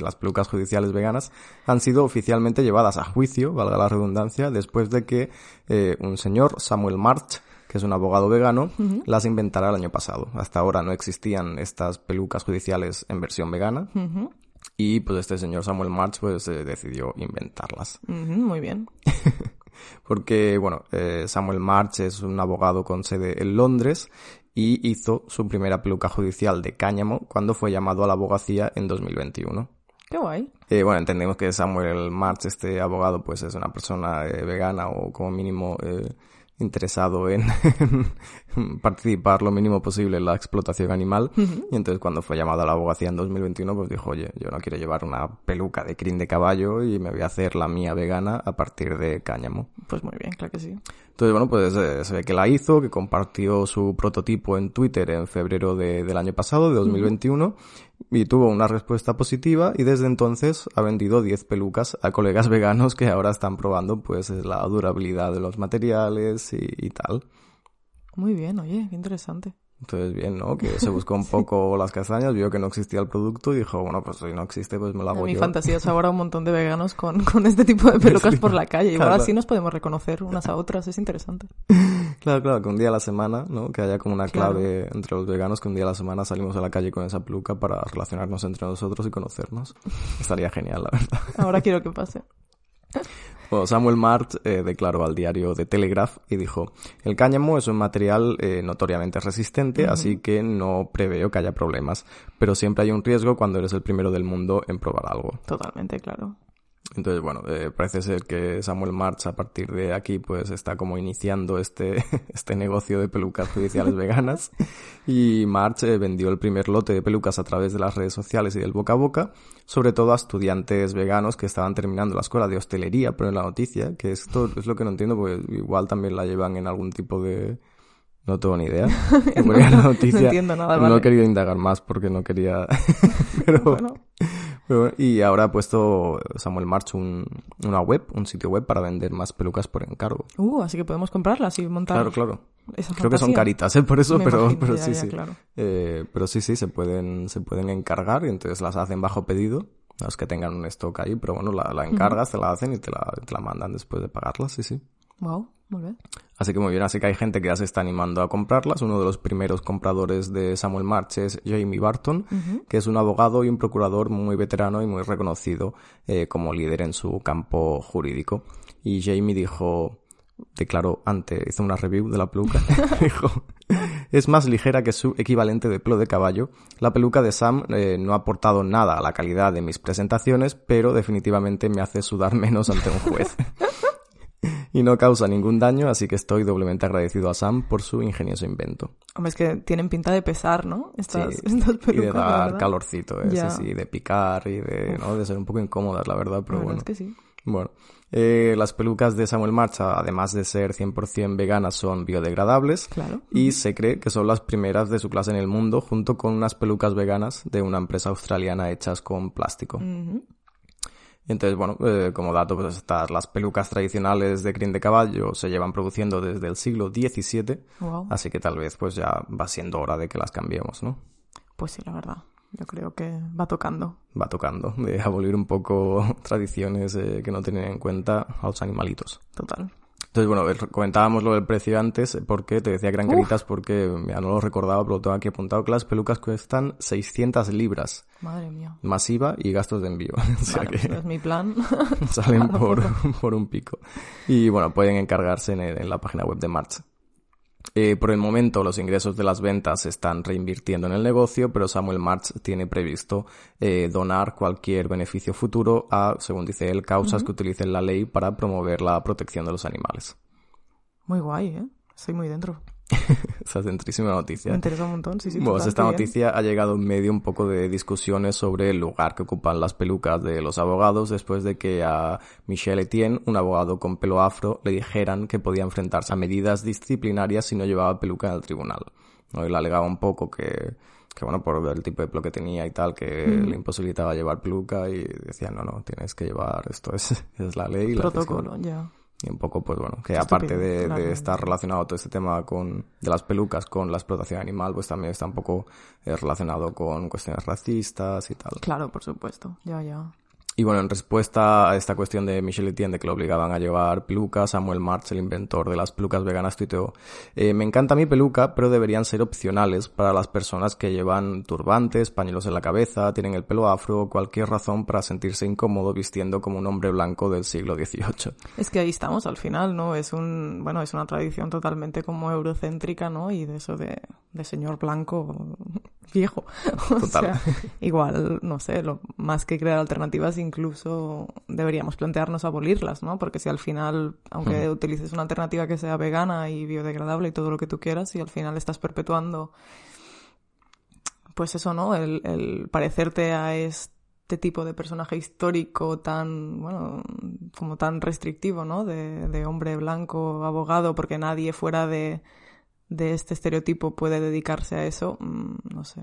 las pelucas judiciales veganas, han sido oficialmente llevadas a juicio, valga la redundancia, después de que eh, un señor, Samuel March, que es un abogado vegano, las inventara el año pasado. Hasta ahora no existían estas pelucas judiciales en versión vegana. Y pues este señor Samuel March pues eh, decidió inventarlas.
muy bien. (laughs)
Porque, bueno, eh, Samuel March es un abogado con sede en Londres y hizo su primera peluca judicial de cáñamo cuando fue llamado a la abogacía en 2021.
Qué guay.
Eh, bueno, entendemos que Samuel March, este abogado, pues es una persona eh, vegana o como mínimo eh, interesado (laughs) en participar lo mínimo posible en la explotación animal. Y entonces cuando fue llamado a la abogacía en 2021, pues dijo, oye, yo no quiero llevar una peluca de crin de caballo y me voy a hacer la mía vegana a partir de cáñamo.
Pues muy bien, claro que sí.
Entonces, bueno, pues eh, se ve que la hizo, que compartió su prototipo en Twitter en febrero de- del año pasado, de 2021, y tuvo una respuesta positiva y desde entonces ha vendido 10 pelucas a colegas veganos que ahora están probando pues la durabilidad de los materiales y, y tal.
Muy bien, oye, qué interesante.
Entonces, bien, ¿no? Que se (laughs) buscó un poco las castañas, vio que no existía el producto y dijo, bueno, pues si no existe, pues me la
A
hago
mi
yo.
fantasía es ahora un montón de veganos con, (laughs) con este tipo de pelucas por la calle. Igual
Claro.
así nos podemos reconocer unas a otras, es interesante. (laughs)
Claro, claro, que un día a la semana, ¿no? Que haya como una
Claro.
clave entre los veganos, que un día a la semana salimos a la calle con esa peluca para relacionarnos entre nosotros y conocernos. Estaría genial, la verdad.
Ahora quiero que pase.
Bueno, Samuel March eh, declaró al diario The Telegraph y dijo, el cáñamo es un material eh, notoriamente resistente, así que no preveo que haya problemas, pero siempre hay un riesgo cuando eres el primero del mundo en probar algo.
Totalmente, claro.
Entonces, bueno, eh, parece ser que Samuel March a partir de aquí pues está como iniciando este, (laughs) este negocio de pelucas judiciales veganas y March eh, vendió el primer lote de pelucas a través de las redes sociales y del boca a boca, sobre todo a estudiantes veganos que estaban terminando la escuela de hostelería, pero en la noticia, que esto es lo que no entiendo, porque igual también la llevan en algún tipo de... No tengo ni idea. (laughs) La noticia
no entiendo nada,
no
vale.
he querido indagar más porque no quería... (laughs) pero...
Bueno,
Pero bueno, y ahora ha puesto Samuel March un, una web, un sitio web para vender más pelucas por encargo.
uh, así que podemos comprarlas y montar
Claro, claro.
esa
Creo que son caritas, ¿eh? Por eso,
Me
pero,
imagino,
pero
ya,
sí,
ya,
sí.
claro.
Eh, pero sí, sí, se pueden, se pueden encargar y entonces las hacen bajo pedido. Los que tengan un stock ahí, pero bueno, la, la encargas, te la hacen y te la, te la mandan después de pagarlas, sí, sí.
Wow, muy bien.
Así que muy bien, así que hay gente que ya se está animando a comprarlas. Uno de los primeros compradores de Samuel March es Jamie Barton, que es un abogado y un procurador muy veterano y muy reconocido eh, como líder en su campo jurídico. Y Jamie dijo, declaró ante, hizo una review de la peluca, (laughs) dijo, es más ligera que su equivalente de pelo de caballo. La peluca de Sam eh, no ha aportado nada a la calidad de mis presentaciones, pero definitivamente me hace sudar menos ante un juez. (laughs) y no causa ningún daño, así que estoy doblemente agradecido a Sam por su ingenioso invento.
Hombre, es que tienen pinta de pesar, ¿no? Estas,
Sí,
estas pelucas,
y de dar calorcito, ¿eh?
Ya.
sí, sí, de picar y de, ¿no? de ser un poco incómodas, la verdad, pero
La verdad
bueno.
es que sí.
Bueno, eh, las pelucas de Samuel Marcha, además de ser 100% veganas, son biodegradables.
Claro.
Y se cree que son las primeras de su clase en el mundo, junto con unas pelucas veganas de una empresa australiana hechas con plástico.
Ujú.
Entonces, bueno, eh, como dato, pues estas, las pelucas tradicionales de crin de caballo se llevan produciendo desde el siglo XVII,
Wow.
así que tal vez pues ya va siendo hora de que las cambiemos, ¿no?
Pues sí, la verdad. Yo creo que va tocando.
Va tocando de abolir un poco (laughs) tradiciones eh, que no tienen en cuenta a los animalitos.
Total.
Entonces, bueno, comentábamos lo del precio antes, porque te decía que eran
Uf.
caritas porque ya no lo recordaba, pero lo tengo aquí apuntado que las pelucas cuestan 600 libras,
Madre mía.
masiva y gastos de envío. (laughs) o sea
Vale,
que
pues es mi plan. (laughs)
salen (laughs) por, por un pico. Y bueno, pueden encargarse en, en la página web de March. Eh, por el momento, los ingresos de las ventas se están reinvirtiendo en el negocio, pero Samuel March tiene previsto eh, donar cualquier beneficio futuro a, según dice él, causas que utilicen la ley para promover la protección de los animales.
Muy guay, ¿eh? Estoy muy dentro. (laughs)
Esa centrísima noticia.
Me interesa un montón, sí, sí.
Bueno, esta
bien.
noticia ha llegado en medio un poco de discusiones sobre el lugar que ocupan las pelucas de los abogados después de que a Michel Etienne, un abogado con pelo afro, le dijeran que podía enfrentarse a medidas disciplinarias si no llevaba peluca en el tribunal. ¿no? Y le alegaba un poco que, que, bueno, por el tipo de pelo que tenía y tal, que le imposibilitaba llevar peluca y decía, no, no, tienes que llevar, esto es, (laughs) es la ley.
Protocolo, ya.
Y un poco, pues bueno, que
Qué
aparte
estúpido,
de, de estar relacionado todo este tema con, de las pelucas con la explotación animal, pues también está un poco eh, relacionado con cuestiones racistas y tal.
Claro, por supuesto. Ya, ya.
Y bueno, en respuesta a esta cuestión de Michel Etienne de que lo obligaban a llevar pelucas, Samuel March, el inventor de las pelucas veganas, tuiteó, eh, me encanta mi peluca, pero deberían ser opcionales para las personas que llevan turbantes, pañuelos en la cabeza, tienen el pelo afro o cualquier razón para sentirse incómodo vistiendo como un hombre blanco del siglo XVIII.
Es que ahí estamos al final, ¿no? Es un, bueno, es una tradición totalmente como eurocéntrica, ¿no? Y de eso de, de señor blanco (laughs) viejo. O
Total.
sea, igual, no sé, lo, más que crear alternativas, incluso deberíamos plantearnos abolirlas, ¿no? Porque si al final, aunque utilices una alternativa que sea vegana y biodegradable y todo lo que tú quieras, y al final estás perpetuando, pues eso, ¿no? El, el parecerte a este tipo de personaje histórico tan, bueno, como tan restrictivo, ¿no? De, de hombre blanco, abogado, porque nadie fuera de, de este estereotipo puede dedicarse a eso, mm, no sé.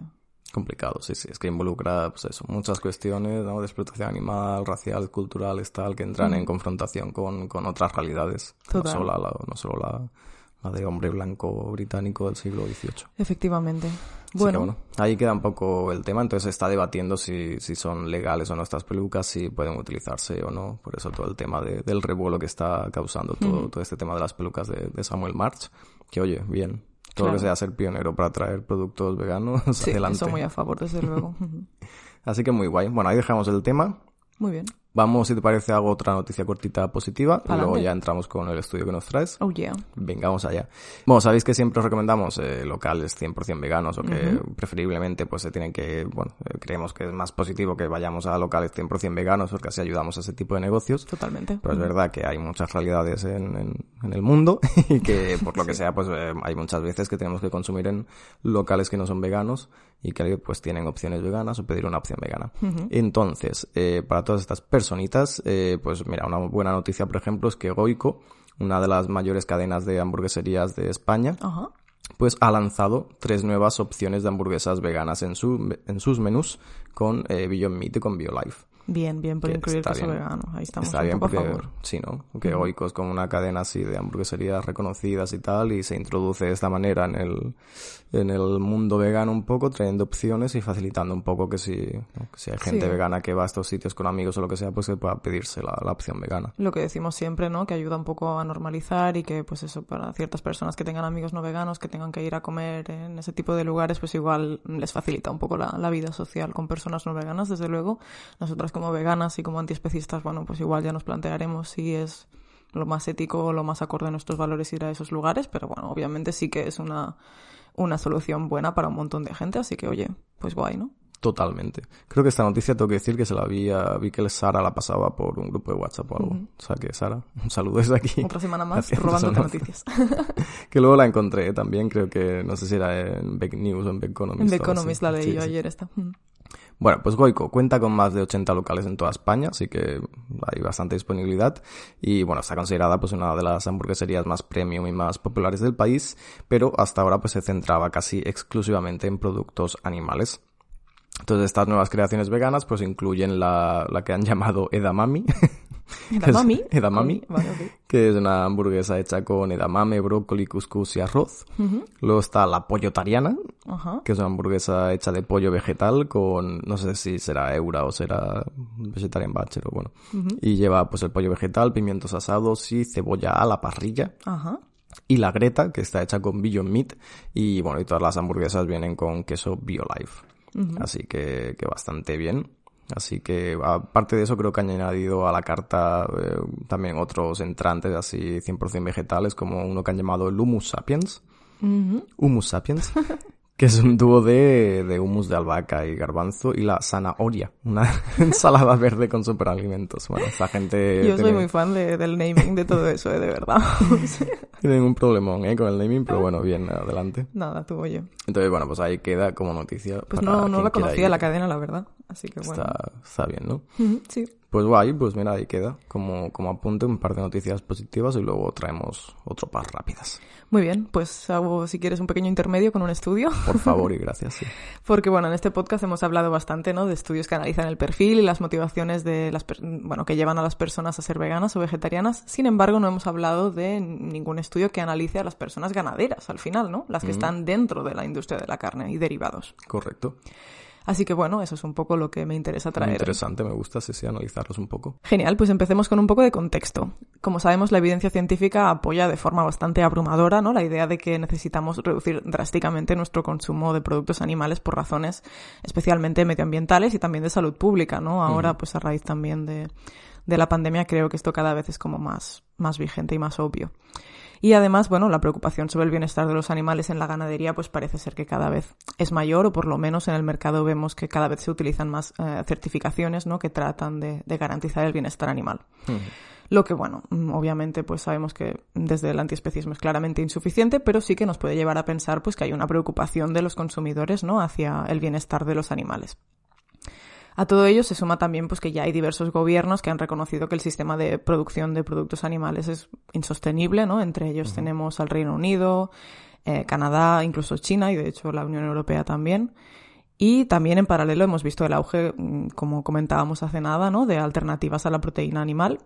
Complicado, sí, sí. Es que involucra, pues eso, muchas cuestiones, ¿no? De explotación animal, racial, culturales, tal, que entran en confrontación con, con otras realidades. No solo, la, no solo la, la de hombre blanco británico del siglo XVIII.
Efectivamente.
Que,
Bueno,
bueno, ahí queda un poco el tema. Entonces se está debatiendo si, si son legales o no estas pelucas, si pueden utilizarse o no. Por eso todo el tema de- del revuelo que está causando todo, todo este tema de las pelucas de, de Samuel March. Que oye, bien. Todo lo que sea ser pionero para traer productos veganos, (laughs)
sí,
adelante.
muy a favor, desde luego. (laughs)
Así que muy guay. Bueno, ahí dejamos el tema.
Muy bien.
Vamos, si te parece, hago otra noticia cortita positiva y luego ya entramos con el estudio que nos traes.
Oh, yeah.
Venga, vamos allá. Bueno, sabéis que siempre os recomendamos eh, locales 100% veganos o que preferiblemente pues se tienen que, bueno, eh, creemos que es más positivo que vayamos a locales 100% veganos porque así ayudamos a ese tipo de negocios.
Totalmente.
Pero es verdad que hay muchas realidades en, en- en el mundo (laughs) y que por lo que sea pues eh, hay muchas veces que tenemos que consumir en locales que no son veganos y que pues tienen opciones veganas o pedir una opción vegana. Entonces, eh, para todas estas personitas, eh, pues mira, una buena noticia por ejemplo es que Goico, una de las mayores cadenas de hamburgueserías de España, pues ha lanzado tres nuevas opciones de hamburguesas veganas en, su, en sus menús con eh, Beyond Meat y con BioLife.
Bien, bien por incluir queso
bien.
vegano. Ahí estamos
Está
un
bien
poco
porque,
a favor.
sí, ¿no? Que Goico es como una cadena así de hamburgueserías reconocidas y tal, y se introduce de esta manera en el, en el mundo vegano un poco, trayendo opciones y facilitando un poco que si, ¿no? que si hay gente
Sí.
vegana que va a estos sitios con amigos o lo que sea, pues que pueda pedirse la, la opción vegana.
Lo que decimos siempre, ¿no? Que ayuda un poco a normalizar y que, pues eso, para ciertas personas que tengan amigos no veganos, que tengan que ir a comer en ese tipo de lugares, pues igual les facilita un poco la, la vida social con personas no veganas, desde luego. Nosotras como veganas y como antiespecistas, bueno, pues igual ya nos plantearemos si es lo más ético o lo más acorde a nuestros valores ir a esos lugares, pero bueno, obviamente sí que es una, una solución buena para un montón de gente, así que oye, pues guay, ¿no?
Totalmente. Creo que esta noticia tengo que decir que se la vi a, vi que Sara la pasaba por un grupo de WhatsApp o algo. O sea que Sara, un saludo desde aquí.
Otra semana más
Haciendo
robándote noticias. (laughs)
Que luego la encontré también, creo que, no sé si era en Beck News o en Beck Economist.
En
así.
Economist la leí
Sí,
yo
sí.
ayer esta.
Bueno, pues Goico cuenta con más de 80 locales en toda España, así que hay bastante disponibilidad y bueno, está considerada pues una de las hamburgueserías más premium y más populares del país, pero hasta ahora pues se centraba casi exclusivamente en productos animales. Entonces estas nuevas creaciones veganas pues incluyen la, la que han (laughs) llamado edamame.
Edamame. (laughs) Vale, ok.
que es una hamburguesa hecha con edamame, brócoli, cuscús y arroz. Luego está la pollotariana,
Ajá.
que es una hamburguesa hecha de pollo vegetal con, no sé si será eura o será vegetarian butcher o bueno. Y lleva pues el pollo vegetal, pimientos asados y cebolla a la parrilla.
Ajá.
Y la greta, que está hecha con Beyond Meat. Y bueno, y todas las hamburguesas vienen con queso BioLife. Así que, que bastante bien. Así que, aparte de eso, creo que han añadido a la carta eh, también otros entrantes así 100% vegetales, como uno que han llamado el Humus Sapiens. Humus Sapiens. (laughs) que es un dúo de, de humus de albahaca y garbanzo y la zanahoria, una (laughs) ensalada verde con superalimentos. Bueno, esta gente
Yo soy muy fan de- del naming de todo eso, eh, de verdad. (laughs)
tiene ningún problemón ¿eh? con el naming, pero bueno, bien, adelante.
Nada, tú oye.
Entonces, bueno, pues ahí queda como noticia.
Pues no, no la conocía
ir.
la cadena, la verdad. Así que bueno.
Está, está bien, ¿no?
Sí.
Pues guay, pues mira, ahí queda. Como, como apunte, un par de noticias positivas y luego traemos otro par rápidas.
Muy bien, pues hago, si quieres, un pequeño intermedio con un estudio.
Por favor y (laughs) gracias. sí.
Porque bueno, en este podcast hemos hablado bastante, ¿no? De estudios que analizan el perfil y las motivaciones de las, per- bueno, que llevan a las personas a ser veganas o vegetarianas. Sin embargo, no hemos hablado de ningún estudio que analice a las personas ganaderas, al final, ¿no? Las que están dentro de la industria de la carne y derivados.
Correcto.
Así que bueno, eso es un poco lo que me interesa
Muy
traer.
interesante, me gusta, sí, sí, analizarlos un poco.
Genial, pues empecemos con un poco de contexto. Como sabemos, la evidencia científica apoya de forma bastante abrumadora ¿no? la idea de que necesitamos reducir drásticamente nuestro consumo de productos animales por razones especialmente medioambientales y también de salud pública. ¿no? Ahora, pues a raíz también de, de la pandemia, creo que esto cada vez es como más, más vigente y más obvio. Y además, bueno, la preocupación sobre el bienestar de los animales en la ganadería pues parece ser que cada vez es mayor o por lo menos en el mercado vemos que cada vez se utilizan más eh, certificaciones ¿no? que tratan de, de garantizar el bienestar animal. Lo que, bueno, mm, obviamente pues sabemos que desde el antiespecismo es claramente insuficiente, pero sí que nos puede llevar a pensar pues que hay una preocupación de los consumidores, ¿no? hacia el bienestar de los animales. A todo ello se suma también pues que ya hay diversos gobiernos que han reconocido que el sistema de producción de productos animales es insostenible, ¿no? Entre ellos tenemos al Reino Unido, eh, Canadá, incluso China y de hecho la Unión Europea también. Y también en paralelo hemos visto el auge, mm, como comentábamos hace nada, ¿no? de alternativas a la proteína animal,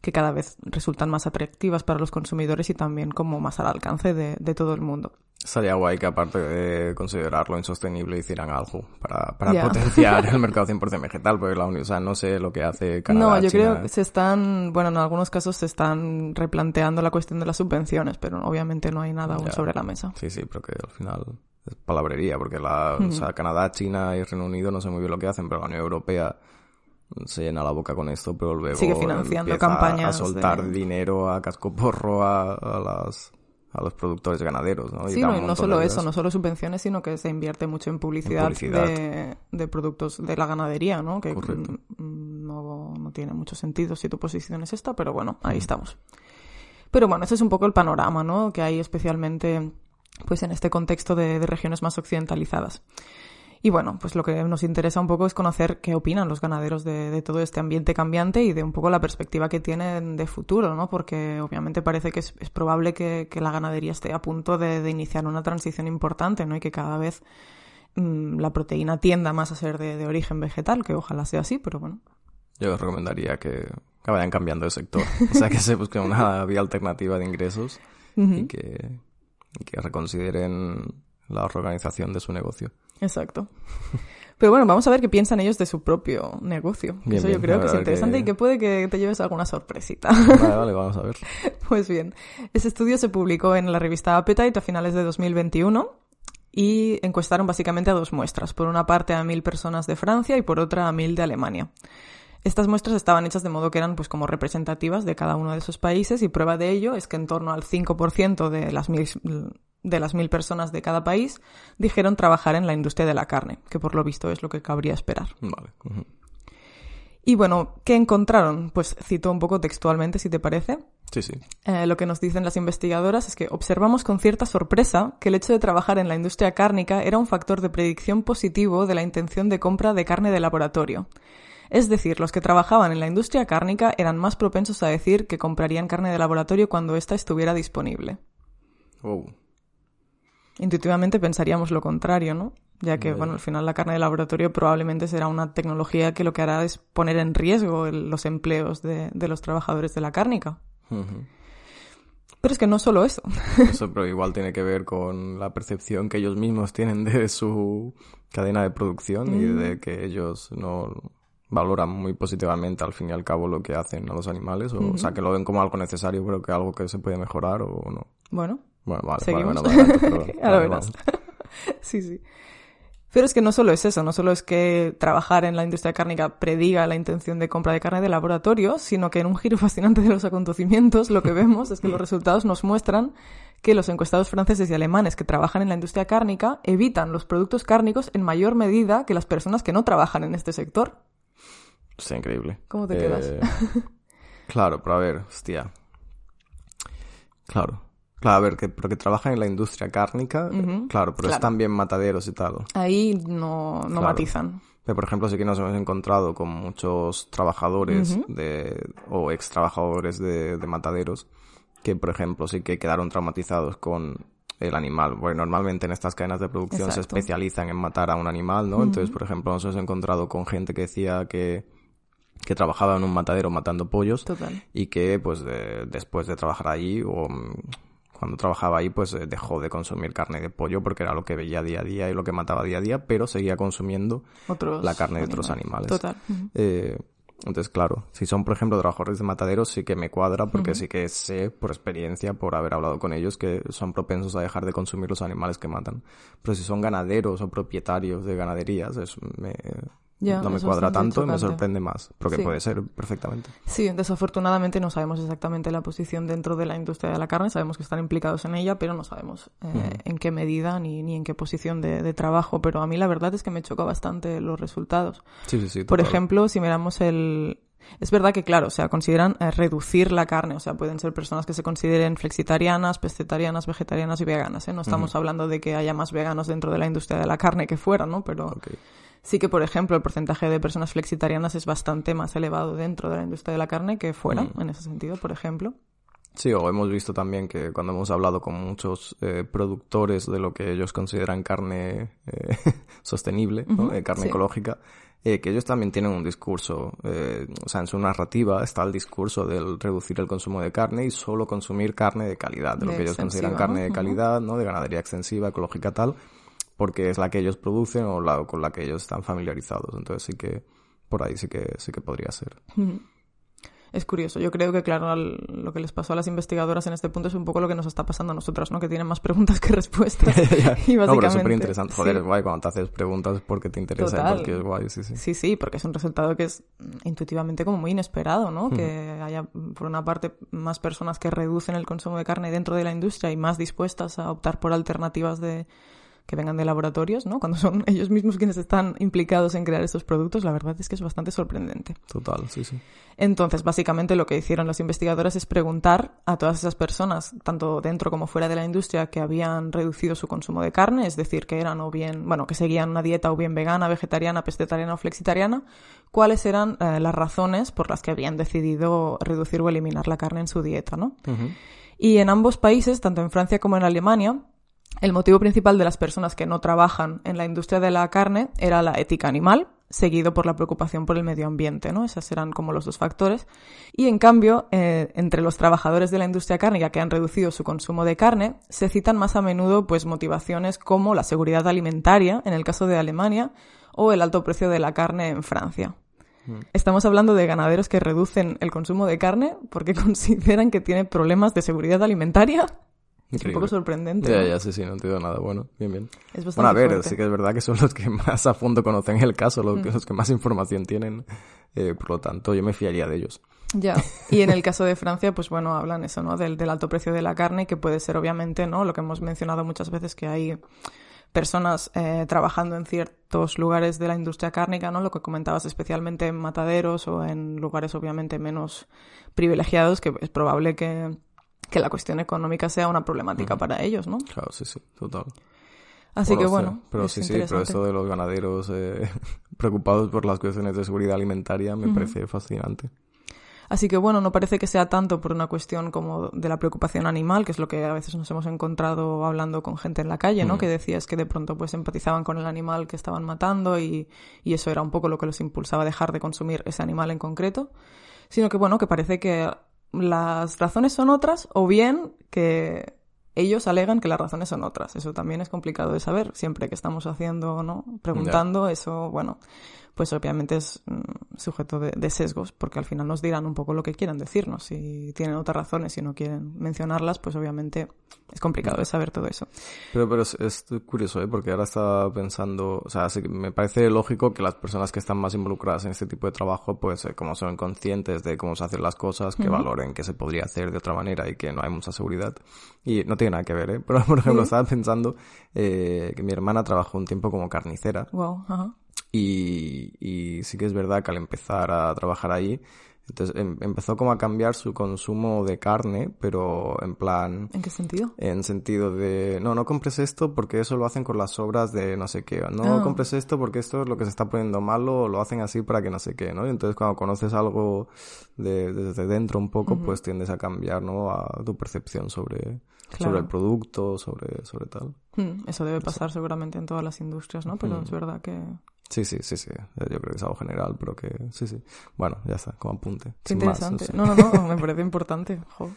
que cada vez resultan más atractivas para los consumidores y también como más al alcance de, de todo el mundo.
Estaría guay que aparte de considerarlo insostenible hicieran algo para, para
Ya.
potenciar el (laughs) mercado 100% vegetal, porque la uni- o sea, no sé lo que hace Canadá,
no, yo
China.
creo que se están, bueno, en algunos casos se están replanteando la cuestión de las subvenciones, pero obviamente no hay nada aún sobre la mesa.
Sí, sí, pero que al final es palabrería, porque la, o sea, Canadá, China y Reino Unido no sé muy bien lo que hacen, pero la Unión Europea se llena la boca con esto, pero luego
Sigue financiando campañas
a soltar
de-
dinero a cascoporro a, a las a los productores ganaderos, ¿no? Y
Sí, no, y no solo eso, no solo subvenciones, sino que se invierte mucho en publicidad,
publicidad.
De, de productos de la ganadería, ¿no? Que mm, no, no tiene mucho sentido si tu posición es esta, pero bueno, ahí estamos. Pero bueno, ese es un poco el panorama, ¿no? Que hay especialmente pues en este contexto de, de regiones más occidentalizadas. Y bueno, pues lo que nos interesa un poco es conocer qué opinan los ganaderos de, de todo este ambiente cambiante y de un poco la perspectiva que tienen de futuro, ¿no? Porque obviamente parece que es, es probable que, que la ganadería esté a punto de, de iniciar una transición importante, ¿no? Y que cada vez mm, la proteína tienda más a ser de, de origen vegetal, que ojalá sea así, pero bueno.
Yo les recomendaría que, que vayan cambiando de sector. (laughs) O sea, que se busquen una vía alternativa de ingresos y, que, y que reconsideren la organización de su negocio.
Exacto. Pero bueno, vamos a ver qué piensan ellos de su propio negocio.
Bien,
Eso
bien,
yo creo que es interesante y que puede que te lleves alguna sorpresita.
Vale, vale, vamos a ver. (laughs)
Pues bien, ese estudio se publicó en la revista Appetite a finales de 2021 y encuestaron básicamente a dos muestras. Por una parte a mil personas de Francia y por otra a mil de Alemania. Estas muestras estaban hechas de modo que eran pues como representativas de cada uno de esos países y prueba de ello es que en torno al 5% de las mil de las mil personas de cada país dijeron trabajar en la industria de la carne, que por lo visto es lo que cabría esperar.
Vale.
Y bueno, ¿qué encontraron? Pues cito un poco textualmente, si te parece.
Sí, sí.
Eh, lo que nos dicen las investigadoras es que observamos con cierta sorpresa que el hecho de trabajar en la industria cárnica era un factor de predicción positivo de la intención de compra de carne de laboratorio. Es decir, los que trabajaban en la industria cárnica eran más propensos a decir que comprarían carne de laboratorio cuando ésta estuviera disponible. Intuitivamente pensaríamos lo contrario, ¿no? ya que, bueno, al final la carne de laboratorio probablemente será una tecnología que lo que hará es poner en riesgo el- los empleos de, de los trabajadores de la cárnica. Pero es que no solo eso. (laughs)
Eso pero igual tiene que ver con la percepción que ellos mismos tienen de su cadena de producción y de que ellos no valoran muy positivamente al fin y al cabo lo que hacen a los animales, o, o sea, que lo ven como algo necesario, pero que algo que se puede mejorar o no.
Bueno,
Bueno, vale,
Seguimos.
vale, bueno, adelante, (laughs) perdón.
Ahora
Vale,
verás.
vamos. (laughs)
sí, sí. Pero es que no solo es eso, no solo es que trabajar en la industria cárnica prediga la intención de compra de carne de laboratorio, sino que en un giro (laughs) fascinante de los acontecimientos lo que vemos es que los resultados nos muestran que los encuestados franceses y alemanes que trabajan en la industria cárnica evitan los productos cárnicos en mayor medida que las personas que no trabajan en este sector.
Es increíble.
¿Cómo te quedas?
Eh, claro, pero a ver, hostia. Claro. Claro, a ver, que, porque trabajan en la industria cárnica, claro, pero
claro.
están bien mataderos y tal.
Ahí no, no
Claro.
matizan.
Pero, por ejemplo, sí que nos hemos encontrado con muchos trabajadores de, o ex trabajadores de, de mataderos que, por ejemplo, sí que quedaron traumatizados con el animal. Bueno, normalmente en estas cadenas de producción se especializan en matar a un animal, ¿no? Entonces, por ejemplo, nos hemos encontrado con gente que decía que, que trabajaba en un matadero matando pollos
Total.
y que, pues, de- después de trabajar allí o cuando trabajaba ahí, pues eh, dejó de consumir carne de pollo porque era lo que veía día a día y lo que mataba día a día, pero seguía consumiendo
Otros
la carne de otros animales.
Total.
Eh, entonces, claro, si son, por ejemplo, trabajadores de mataderos, sí que me cuadra porque sí que sé por experiencia, por haber hablado con ellos, que son propensos a dejar de consumir los animales que matan. Pero si son ganaderos o propietarios de ganaderías, es, me,
Ya,
no me cuadra tanto y me sorprende más. Porque
Sí.
puede ser perfectamente.
Sí, desafortunadamente no sabemos exactamente la posición dentro de la industria de la carne, sabemos que están implicados en ella, pero no sabemos eh, en qué medida ni, ni en qué posición de, de trabajo. Pero a mí la verdad es que me choca bastante los resultados.
Sí, sí, sí.
Por
total.
ejemplo, si miramos el... Es verdad que, claro, o sea, consideran eh, reducir la carne, o sea, pueden ser personas que se consideren flexitarianas, pescetarianas, vegetarianas y veganas, ¿eh? No estamos hablando de que haya más veganos dentro de la industria de la carne que fuera, ¿no? Pero. Sí que, por ejemplo, el porcentaje de personas flexitarianas es bastante más elevado dentro de la industria de la carne que fuera,
Mm.
en ese sentido, por ejemplo.
Sí, o hemos visto también que cuando hemos hablado con muchos eh, productores de lo que ellos consideran carne eh, (laughs) sostenible, Eh, carne
sí.
ecológica, que ellos también tienen un discurso, eh, o sea, en su narrativa está el discurso del reducir el consumo de carne y solo consumir carne de calidad, de lo que ellos consideran carne de calidad, ¿no? De ganadería extensiva, ecológica, tal, porque es la que ellos producen o la con la que ellos están familiarizados. Entonces sí que por ahí sí que sí que podría ser. (laughs)
Es curioso. Yo creo que, claro, al- lo que les pasó a las investigadoras en este punto es un poco lo que nos está pasando a nosotras, ¿no? Que tienen más preguntas que respuestas. (laughs) y básicamente... (laughs)
no, pero es súper interesante. Joder,
sí.
es guay cuando te haces preguntas porque te interesa
Total.
y porque es guay, sí, sí.
Sí, sí, porque es un resultado que es intuitivamente como muy inesperado, ¿no? Que haya, por una parte, más personas que reducen el consumo de carne dentro de la industria y más dispuestas a optar por alternativas de que vengan de laboratorios, ¿no? Cuando son (laughs) ellos mismos quienes están implicados en crear estos productos, la verdad es que es bastante sorprendente.
Total, sí, sí.
Entonces, básicamente lo que hicieron los investigadores es preguntar a todas esas personas, tanto dentro como fuera de la industria, que habían reducido su consumo de carne, es decir, que eran o bien, bueno, que seguían una dieta o bien vegana, vegetariana, pescetariana o flexitariana, cuáles eran eh, las razones por las que habían decidido reducir o eliminar la carne en su dieta, ¿no? Y en ambos países, tanto en Francia como en Alemania, el motivo principal de las personas que no trabajan en la industria de la carne era la ética animal, seguido por la preocupación por el medio ambiente, ¿no? Esos eran como los dos factores. Y en cambio, eh, entre los trabajadores de la industria cárnica que han reducido su consumo de carne, se citan más a menudo pues motivaciones como la seguridad alimentaria, en el caso de Alemania, o el alto precio de la carne en Francia. Estamos hablando de ganaderos que reducen el consumo de carne porque (laughs) consideran que tiene problemas de seguridad alimentaria. Es un poco sorprendente.
Ya,
¿no?
ya, sí, sí, no entiendo nada. Bueno, bien, bien.
Es bastante
Bueno, a ver,
fuerte.
sí que es verdad que son (laughs) los que más a fondo conocen el caso, los, que, los que más información tienen. Eh, por lo tanto, yo me fiaría de ellos.
Ya. (laughs) Y en el caso de Francia, pues bueno, hablan eso, ¿no? Del, del alto precio de la carne, que puede ser obviamente, ¿no? Lo que hemos mencionado muchas veces, que hay personas eh, trabajando en ciertos lugares de la industria cárnica, ¿no? Lo que comentabas especialmente en mataderos o en lugares obviamente menos privilegiados, que es probable que, que la cuestión económica sea una problemática para ellos, ¿no?
Claro, sí, sí, total.
Así
Bueno,
que bueno,
Pero
es
sí, sí, pero esto de los ganaderos eh, (laughs) preocupados por las cuestiones de seguridad alimentaria me parece fascinante.
Así que bueno, no parece que sea tanto por una cuestión como de la preocupación animal, que es lo que a veces nos hemos encontrado hablando con gente en la calle, ¿no?
Mm.
Que decías que de pronto pues empatizaban con el animal que estaban matando y, y eso era un poco lo que los impulsaba a dejar de consumir ese animal en concreto, sino que bueno, que parece que las razones son otras o bien que ellos alegan que las razones son otras. Eso también es complicado de saber. Siempre que estamos haciendo, ¿no? Preguntando, eso, bueno, pues obviamente es mm, sujeto de, de sesgos, porque al final nos dirán un poco lo que quieran decirnos. Si tienen otras razones y no quieren mencionarlas, pues obviamente es complicado de saber todo eso.
Pero, pero es, es curioso, ¿eh? Porque ahora estaba pensando, o sea, sí me parece lógico que las personas que están más involucradas en este tipo de trabajo, pues eh, como son conscientes de cómo se hacen las cosas, que valoren que se podría hacer de otra manera y que no hay mucha seguridad. Y no tiene nada que ver, ¿eh? (laughs) Pero, por ejemplo, estaba pensando eh, que mi hermana trabajó un tiempo como carnicera
Wow, ajá.
Y, y sí que es verdad que al empezar a trabajar ahí, entonces em- empezó como a cambiar su consumo de carne, pero en plan,
¿En qué sentido?
en sentido de, no, no compres esto porque eso lo hacen con las obras de no sé qué, no
Ah.
compres esto porque esto es lo que se está poniendo malo, lo hacen así para que no sé qué, ¿no? Y entonces cuando conoces algo de, desde dentro un poco, pues tiendes a cambiar, ¿no? A tu percepción sobre,
Claro.
sobre el producto, sobre, sobre tal.
Hmm, Eso debe pasar seguramente en todas las industrias, ¿no? Pero es verdad que
Sí, sí, sí, sí. Yo creo que es algo general, pero que sí, sí. Bueno, ya está, como apunte.
Qué
Sin más,
interesante. No, no, no, me (laughs) parece importante. Jo.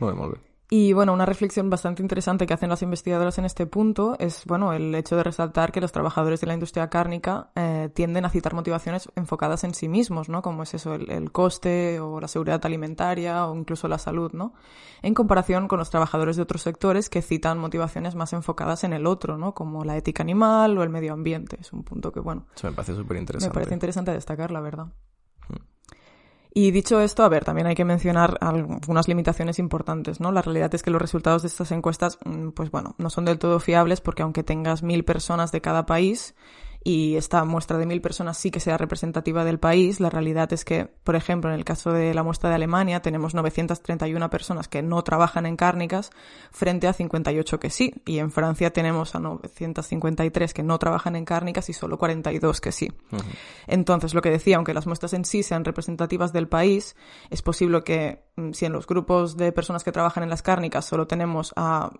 Bé, molt bé.
Y bueno, una reflexión bastante interesante que hacen las investigadoras en este punto es, bueno, el hecho de resaltar que los trabajadores de la industria cárnica eh, tienden a citar motivaciones enfocadas en sí mismos, ¿no? Como es eso, el, el coste o la seguridad alimentaria o incluso la salud, ¿no? En comparación con los trabajadores de otros sectores que citan motivaciones más enfocadas en el otro, ¿no? Como la ética animal o el medio ambiente. Es un punto que, bueno,
Eso me parece súper
me
interesante.
parece interesante destacar, la verdad. Y dicho esto, a ver, también hay que mencionar algunas limitaciones importantes, ¿no? La realidad es que los resultados de estas encuestas, mm, pues bueno, no son del todo fiables porque aunque tengas mil personas de cada país y esta muestra de mil personas sí que sea representativa del país, la realidad es que, por ejemplo, en el caso de la muestra de Alemania tenemos 931 personas que no trabajan en cárnicas frente a 58 que sí, y en Francia tenemos a 953 que no trabajan en cárnicas y solo 42 que sí. Entonces, lo que decía, aunque las muestras en sí sean representativas del país, es posible que mm, si en los grupos de personas que trabajan en las cárnicas solo tenemos a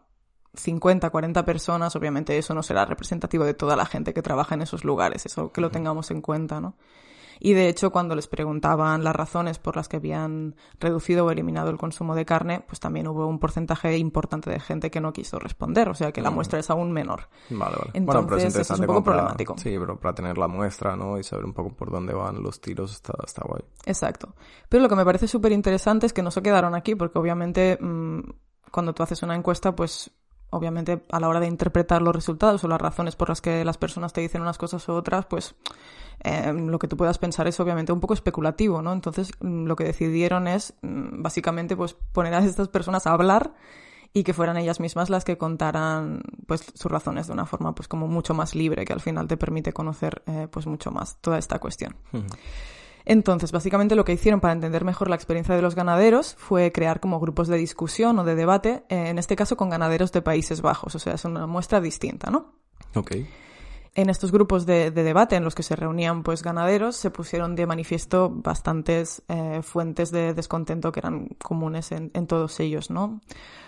50, 40 personas, obviamente eso no será representativo de toda la gente que trabaja en esos lugares, eso que lo tengamos en cuenta, ¿no? Y de hecho, cuando les preguntaban las razones por las que habían reducido o eliminado el consumo de carne, pues también hubo un porcentaje importante de gente que no quiso responder, o sea que la muestra es aún menor.
Vale, vale.
Entonces,
bueno, pero es
eso es un
interesante
poco
para-
problemático.
Sí, pero para tener la muestra, ¿no? Y saber un poco por dónde van los tiros está, está guay.
Exacto. Pero lo que me parece súper interesante es que no se quedaron aquí, porque obviamente mm, cuando tú haces una encuesta, pues obviamente a la hora de interpretar los resultados o las razones por las que las personas te dicen unas cosas u otras, pues eh, lo que tú puedas pensar es obviamente un poco especulativo, ¿no? Entonces mm, lo que decidieron es mm, básicamente pues poner a estas personas a hablar y que fueran ellas mismas las que contaran pues sus razones de una forma pues como mucho más libre que al final te permite conocer eh, pues mucho más toda esta cuestión. Entonces, básicamente lo que hicieron para entender mejor la experiencia de los ganaderos fue crear como grupos de discusión o de debate, eh, en este caso con ganaderos de Países Bajos, o sea, es una muestra distinta, ¿no?
Ok.
En estos grupos de, de debate en los que se reunían pues ganaderos se pusieron de manifiesto bastantes eh, fuentes de descontento que eran comunes en, en todos ellos, ¿no?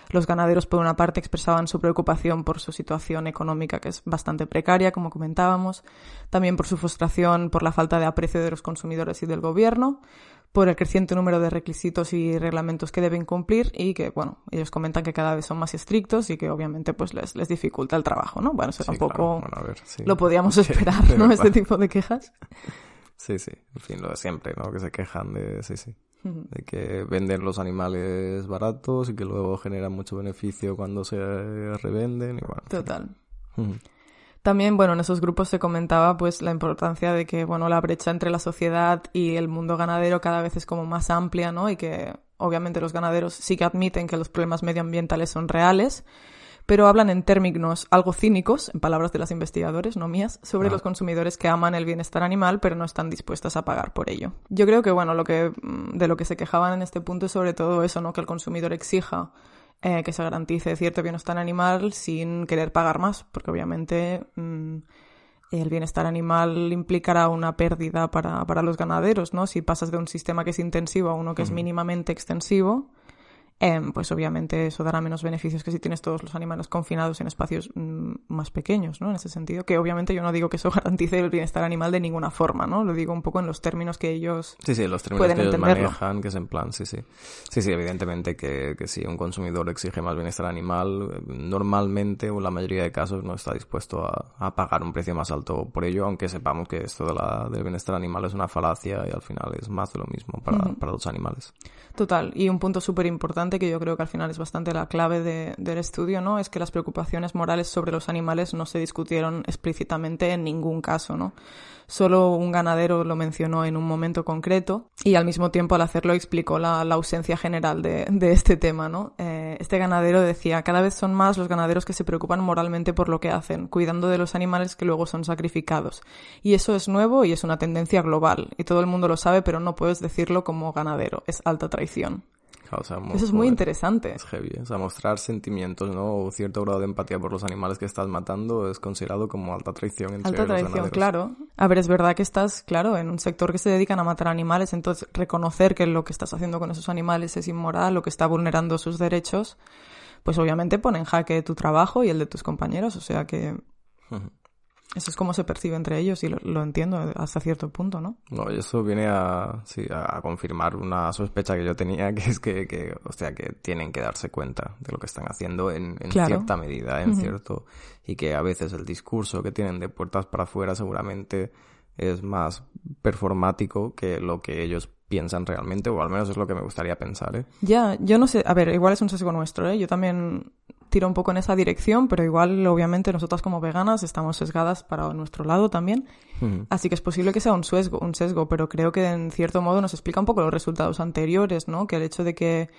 Los ganaderos por una parte expresaban su preocupación por su situación económica que es bastante precaria, como comentábamos, también por su frustración por la falta de aprecio de los consumidores y del gobierno, por el creciente número de requisitos y reglamentos que deben cumplir y que, bueno, ellos comentan que cada vez son más estrictos y que obviamente pues les, les dificulta el trabajo, ¿no? Bueno, eso
Sí,
tampoco
claro. Bueno, a ver, sí.
lo podíamos (laughs) (laughs) esperar, ¿no? Este tipo de quejas.
Sí, sí. En fin, lo de siempre, ¿no? Que se quejan de... Sí, sí. De que venden los animales baratos y que luego generan mucho beneficio cuando se revenden y bueno.
Total. También, bueno, en esos grupos se comentaba pues la importancia de que, bueno, la brecha entre la sociedad y el mundo ganadero cada vez es como más amplia, ¿no? Y que obviamente los ganaderos sí que admiten que los problemas medioambientales son reales, pero hablan en términos algo cínicos, en palabras de las investigadores, no mías, sobre
Ah.
los consumidores que aman el bienestar animal, pero no están dispuestas a pagar por ello. Yo creo que, bueno, lo que, de lo que se quejaban en este punto es sobre todo eso, ¿no? Que el consumidor exija eh, que se garantice cierto bienestar animal sin querer pagar más, porque obviamente mm, el bienestar animal implicará una pérdida para, para los ganaderos, ¿no? Si pasas de un sistema que es intensivo a uno que es mínimamente extensivo, em, pues obviamente eso dará menos beneficios que si tienes todos los animales confinados en espacios mm, más pequeños, ¿no? En ese sentido, que obviamente yo no digo que eso (laughs) garantice el bienestar animal de ninguna forma, ¿no? Lo digo un poco en los términos que ellos
Sí, sí, los términos
pueden
que ellos
entenderlo.
manejan, que es en plan, sí, sí. Sí, sí, evidentemente que, que si un consumidor exige más bienestar animal, normalmente o en la mayoría de casos no está dispuesto a, a pagar un precio más alto por ello, aunque sepamos que esto de la, del bienestar animal es una falacia y al final es más de lo mismo para, para los animales.
Total, y un punto súper importante que yo creo que al final es bastante la clave de- del estudio, ¿no? Es que las preocupaciones morales sobre los animales no se discutieron explícitamente en ningún caso, ¿no? Solo un ganadero lo mencionó en un momento concreto y al mismo tiempo al hacerlo explicó la, la ausencia general de, de este tema, ¿no? Eh, este ganadero decía, cada vez son más los ganaderos que se preocupan moralmente por lo que hacen, cuidando de los animales que luego son sacrificados. Y eso es nuevo y es una tendencia global, y todo el mundo lo sabe, pero no puedes decirlo como ganadero, es alta traición.
O sea,
Eso es muy interesante.
Es heavy, o sea, mostrar sentimientos, ¿no? O cierto grado de empatía por los animales que estás matando es considerado como alta traición entre
Alta
los
traición,
ganaderos.
claro. A ver, es verdad que estás, claro, en un sector que se dedican a matar animales, entonces reconocer que lo que estás haciendo con esos animales es inmoral, lo que está vulnerando sus derechos, pues obviamente pone en jaque tu trabajo y el de tus compañeros, o sea que. Eso es como se percibe entre ellos y lo, lo entiendo hasta cierto punto, ¿no?
No, y eso viene a, sí, a confirmar una sospecha que yo tenía, (laughs) que es que, que, o sea, que tienen que darse cuenta de lo que están haciendo en, en
Claro.
cierta medida, en cierto, y que a veces el discurso que tienen de puertas para afuera seguramente es más performático que lo que ellos piensan realmente, o al menos es lo que me gustaría pensar, ¿eh?
Ya, yo no sé, a ver, igual es un sesgo nuestro, ¿eh? Yo también tiro un poco en esa dirección, pero igual, obviamente, nosotras como veganas estamos sesgadas para nuestro lado también. Así que es posible que sea un sesgo, un sesgo, pero creo que en cierto modo nos explica un poco los resultados anteriores, ¿no? Que el hecho de que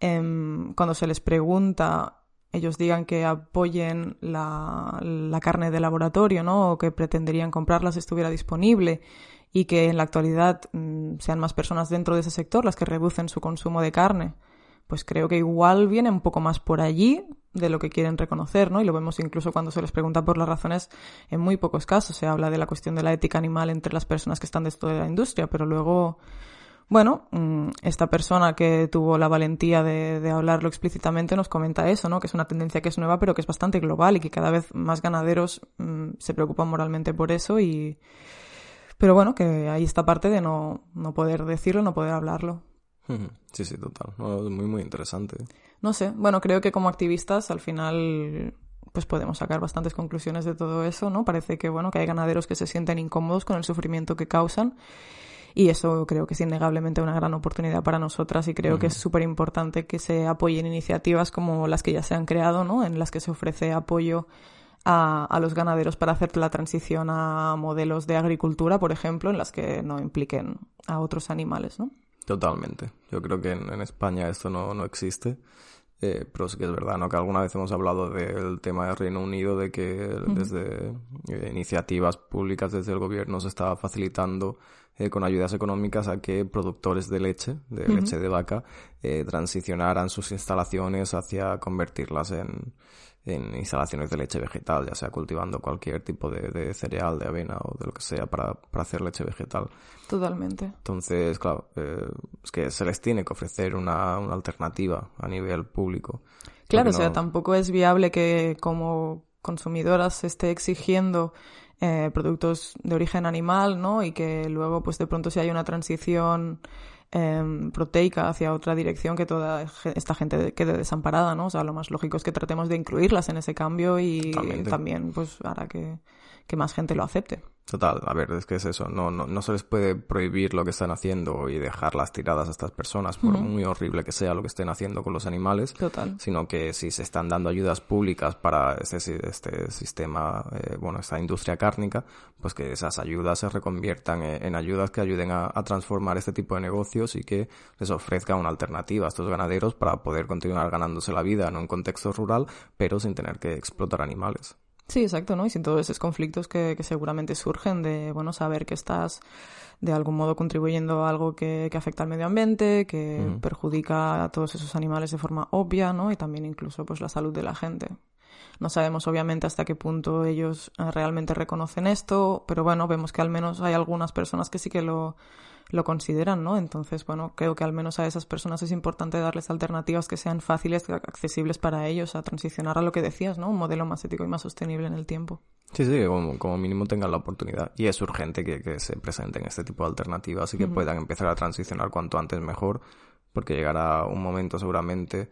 em, cuando se les pregunta ellos digan que apoyen la, la carne de laboratorio, ¿no? O que pretenderían comprarla si estuviera disponible y que en la actualidad mm, sean más personas dentro de ese sector las que reducen su consumo de carne. Pues creo que igual viene un poco más por allí de lo que quieren reconocer, ¿no? Y lo vemos incluso cuando se les pregunta por las razones en muy pocos casos. Se habla de la cuestión de la ética animal entre las personas que están dentro de la industria, pero luego, bueno, mm, esta persona que tuvo la valentía de, de hablarlo explícitamente nos comenta eso, ¿no? Que es una tendencia que es nueva, pero que es bastante global y que cada vez más ganaderos mm, se preocupan moralmente por eso y... Pero bueno, que hay esta parte de no, no poder decirlo, no poder hablarlo. (laughs)
Sí, sí, total. Muy, muy interesante.
No sé, bueno, creo que como activistas al final pues podemos sacar bastantes conclusiones de todo eso, ¿no? Parece que bueno, que hay ganaderos que se sienten incómodos con el sufrimiento que causan y eso creo que es innegablemente una gran oportunidad para nosotras y creo que es súper importante que se apoyen iniciativas como las que ya se han creado, ¿no? En las que se ofrece apoyo a, a los ganaderos para hacer la transición a modelos de agricultura, por ejemplo, en las que no impliquen a otros animales, ¿no?
Totalmente. Yo creo que en, en España esto no, no existe. Eh, pero sí que es verdad, ¿no? Que alguna vez hemos hablado del tema del Reino Unido, de que desde eh, iniciativas públicas desde el gobierno se estaba facilitando eh, con ayudas económicas a que productores de leche, de leche de vaca, eh, transicionaran sus instalaciones hacia convertirlas en, en instalaciones de leche vegetal, ya sea cultivando cualquier tipo de, de cereal, de avena o de lo que sea para, para hacer leche vegetal.
Totalmente.
Entonces, claro, eh, es que se les tiene que ofrecer una, una alternativa a nivel público.
Claro, o sea, tampoco es viable que como consumidoras se esté exigiendo eh, productos de origen animal, ¿no? Y que luego, pues de pronto, si hay una transición em, proteica hacia otra dirección, que toda esta gente quede desamparada, ¿no? O sea, lo más lógico es que tratemos de incluirlas en ese cambio y
Totalmente.
también, pues, hará que, que más gente lo acepte.
Total, a ver, es que es eso, no, no, no se les puede prohibir lo que están haciendo y dejarlas tiradas a estas personas, por muy horrible que sea lo que estén haciendo con los animales,
Total.
sino que si se están dando ayudas públicas para este, este sistema, eh, bueno, esta industria cárnica, pues que esas ayudas se reconviertan en, en ayudas que ayuden a, a transformar este tipo de negocios y que les ofrezca una alternativa a estos ganaderos para poder continuar ganándose la vida en un contexto rural, pero sin tener que explotar animales.
Sí, exacto, ¿no? Y sin todos esos conflictos que, que seguramente surgen de, bueno, saber que estás de algún modo contribuyendo a algo que, que afecta al medio ambiente, que perjudica a todos esos animales de forma obvia, ¿no? Y también incluso pues la salud de la gente. No sabemos obviamente hasta qué punto ellos eh, realmente reconocen esto, pero bueno, vemos que al menos hay algunas personas que sí que lo, lo consideran, ¿no? Entonces, bueno, creo que al menos a esas personas es importante darles alternativas que sean fáciles, accesibles para ellos, a transicionar a lo que decías, ¿no? Un modelo más ético y más sostenible en el tiempo.
Sí, sí, que como, como mínimo tengan la oportunidad. Y es urgente que, que se presenten este tipo de alternativas y que puedan empezar a transicionar cuanto antes mejor, porque llegará un momento seguramente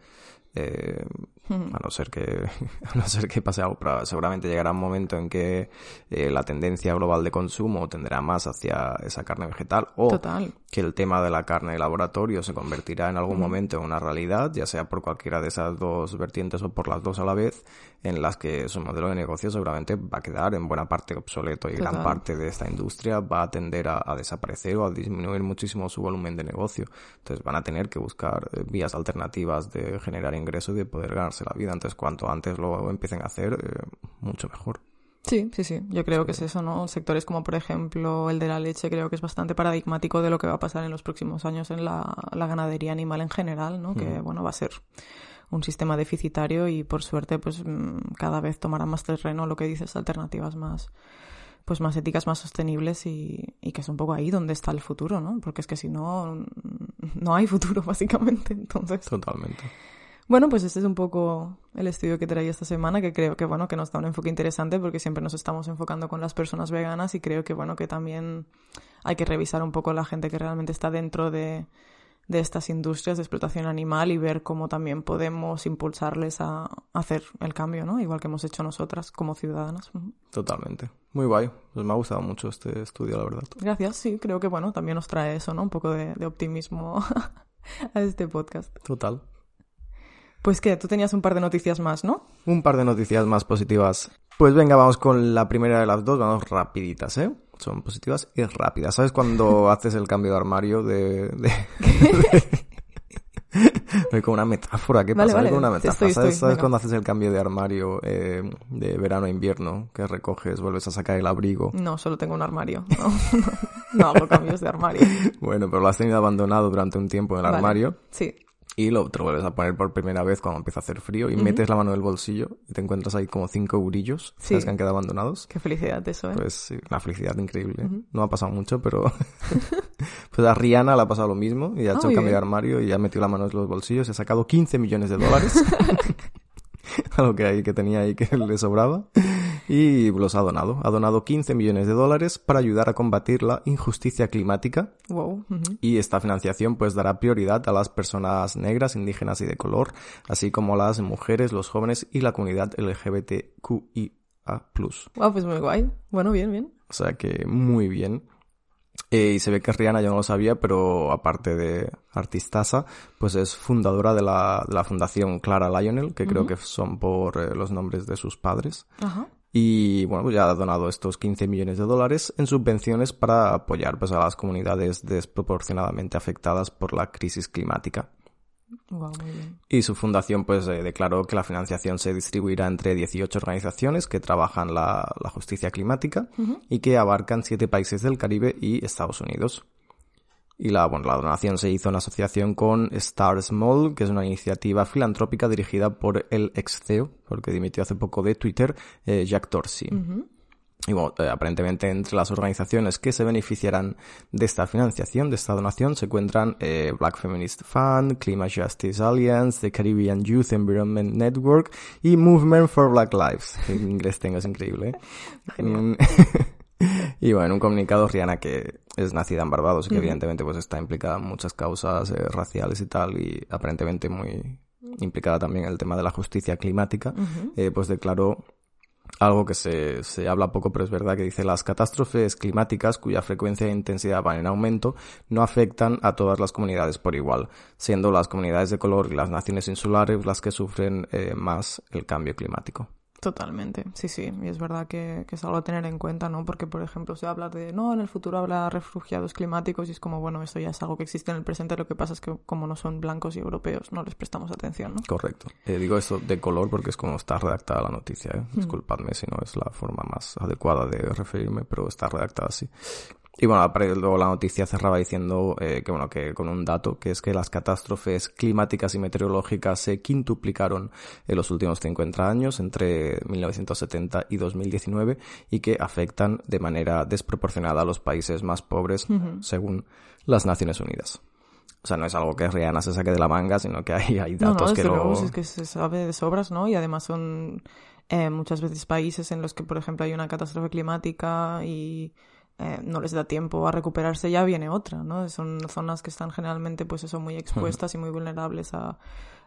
eh, a no ser que (laughs) a no ser que pase algo, pero seguramente llegará un momento en que eh, la tendencia global de consumo tendrá más hacia esa carne vegetal o
Total.
que el tema de la carne de laboratorio se convertirá en algún momento en una realidad, ya sea por cualquiera de esas dos vertientes o por las dos a la vez, en las que su modelo de negocio seguramente va a quedar en buena parte obsoleto y gran parte de esta industria va a tender a, a desaparecer o a disminuir muchísimo su volumen de negocio. Entonces van a tener que buscar eh, vías alternativas de generar ingresos y de poder ganarse la vida. Entonces cuanto antes lo empiecen a hacer, eh, mucho mejor.
Sí, sí, sí. Yo creo que es eso, ¿no? Sectores como, por ejemplo, el de la leche, creo que es bastante paradigmático de lo que va a pasar en los próximos años en la, la ganadería animal en general, ¿no? Que, bueno, va a ser un sistema deficitario y, por suerte, pues mm, cada vez tomará más terreno lo que dices, alternativas más pues más éticas, más sostenibles y, y que es un poco ahí donde está el futuro, ¿no? Porque es que si no, mm, no hay futuro, (laughs) básicamente. Entonces,
Totalmente.
bueno, pues este es un poco el estudio que traía esta semana, que creo que bueno, que nos da un enfoque interesante porque siempre nos estamos enfocando con las personas veganas y creo que bueno, que también hay que revisar un poco la gente que realmente está dentro de, de estas industrias de explotación animal y ver cómo también podemos impulsarles a, hacer el cambio, ¿no? Igual que hemos hecho nosotras como ciudadanas.
Totalmente. Muy guay. Pues me ha gustado mucho este estudio, la verdad.
Gracias, sí, creo que bueno, también nos trae eso, ¿no? Un poco de, de optimismo (laughs) a este podcast.
Total.
Pues que tú tenías un par de noticias más, ¿no?
Un par de noticias más positivas. Pues venga, vamos con la primera de las dos, vamos rapiditas, ¿eh? Son positivas y rápidas. ¿Sabes cuando (laughs) haces el cambio de armario de... de... (laughs) Con una metáfora, ¿qué
Vale,
pasa?
Vale,
una
estoy,
metáfora.
estoy,
¿Sabes, ¿sabes
venga.
cuando haces el cambio de armario eh, de verano a invierno? Que recoges, vuelves a sacar el abrigo.
No, solo tengo un armario. No, (laughs) no, no hago cambios de armario.
Bueno, pero lo has tenido abandonado durante un tiempo en el
Vale.
armario
Sí.
Y lo, te lo vuelves a poner por primera vez cuando empieza a hacer frío y metes la mano en el bolsillo y te encuentras ahí como cinco eurillos
Sí.
¿sabes? que han quedado abandonados.
Qué felicidad eso, ¿eh?
Pues sí, una felicidad increíble. No ha pasado mucho, pero (laughs) (laughs) pues a Rihanna le ha pasado lo mismo y ha
Ah,
hecho un cambio de armario y ha metido la mano en los bolsillos y ha sacado 15 millones de dólares. (laughs) a lo que, ahí, que tenía ahí que le sobraba. Y los ha donado. Ha donado 15 millones de dólares para ayudar a combatir la injusticia climática
Wow.
y esta financiación pues dará prioridad a las personas negras, indígenas y de color, así como a las mujeres, los jóvenes y la comunidad LGBTQIA+.
Wow, pues muy guay. Bueno, bien, bien.
O sea que muy bien. Eh, y se ve que Rihanna, yo no lo sabía, pero aparte de artistasa, pues es fundadora de la, de la fundación Clara Lionel, que creo que son por eh, los nombres de sus padres.
Ajá.
Y bueno, pues ya ha donado estos 15 millones de dólares en subvenciones para apoyar pues, a las comunidades desproporcionadamente afectadas por la crisis climática.
Wow, muy bien.
Y su fundación pues eh, declaró que la financiación se distribuirá entre 18 organizaciones que trabajan la, la justicia climática y que abarcan siete países del Caribe y Estados Unidos. Y la, bueno, la donación se hizo en asociación con Star Small, que es una iniciativa filantrópica dirigida por el ex CEO, porque dimitió hace poco de Twitter, eh, Jack Dorsey. Y bueno, eh, aparentemente entre las organizaciones que se beneficiarán de esta financiación, de esta donación, se encuentran eh, Black Feminist Fund, Climate Justice Alliance, the Caribbean Youth Environment Network y Movement for Black Lives. En inglés tengo, es increíble. ¿eh? (laughs) (laughs) (laughs) Y bueno, en un comunicado, Rihanna, que es nacida en Barbados y que evidentemente pues está implicada en muchas causas eh, raciales y tal, y aparentemente muy implicada también en el tema de la justicia climática, eh, pues declaró algo que se, se habla poco, pero es verdad que dice las catástrofes climáticas cuya frecuencia e intensidad van en aumento no afectan a todas las comunidades por igual, siendo las comunidades de color y las naciones insulares las que sufren eh, más el cambio climático.
Totalmente, sí, sí, y es verdad que, que es algo a tener en cuenta, ¿no? Porque, por ejemplo, se habla de, no, en el futuro habrá refugiados climáticos y es como, bueno, esto ya es algo que existe en el presente, lo que pasa es que como no son blancos y europeos, no les prestamos atención, ¿no?
Correcto. Eh, digo esto de color porque es como está redactada la noticia. ¿eh? Disculpadme si no es la forma más adecuada de referirme, pero está redactada así. Y bueno, luego la noticia cerraba diciendo eh, que bueno, que con un dato, que es que las catástrofes climáticas y meteorológicas se quintuplicaron en los últimos 50 años, entre 1970 y 2019, y que afectan de manera desproporcionada a los países más pobres, según las Naciones Unidas. O sea, no es algo que Rihanna se saque de la manga, sino que hay, hay
No,
datos
no,
que
desde
lo...
luego, es que se sabe de sobras, ¿no? Y además son eh, muchas veces países en los que, por ejemplo, hay una catástrofe climática y eh, no les da tiempo a recuperarse, ya viene otra, ¿no? Son zonas que están generalmente, pues eso, muy expuestas y muy vulnerables a,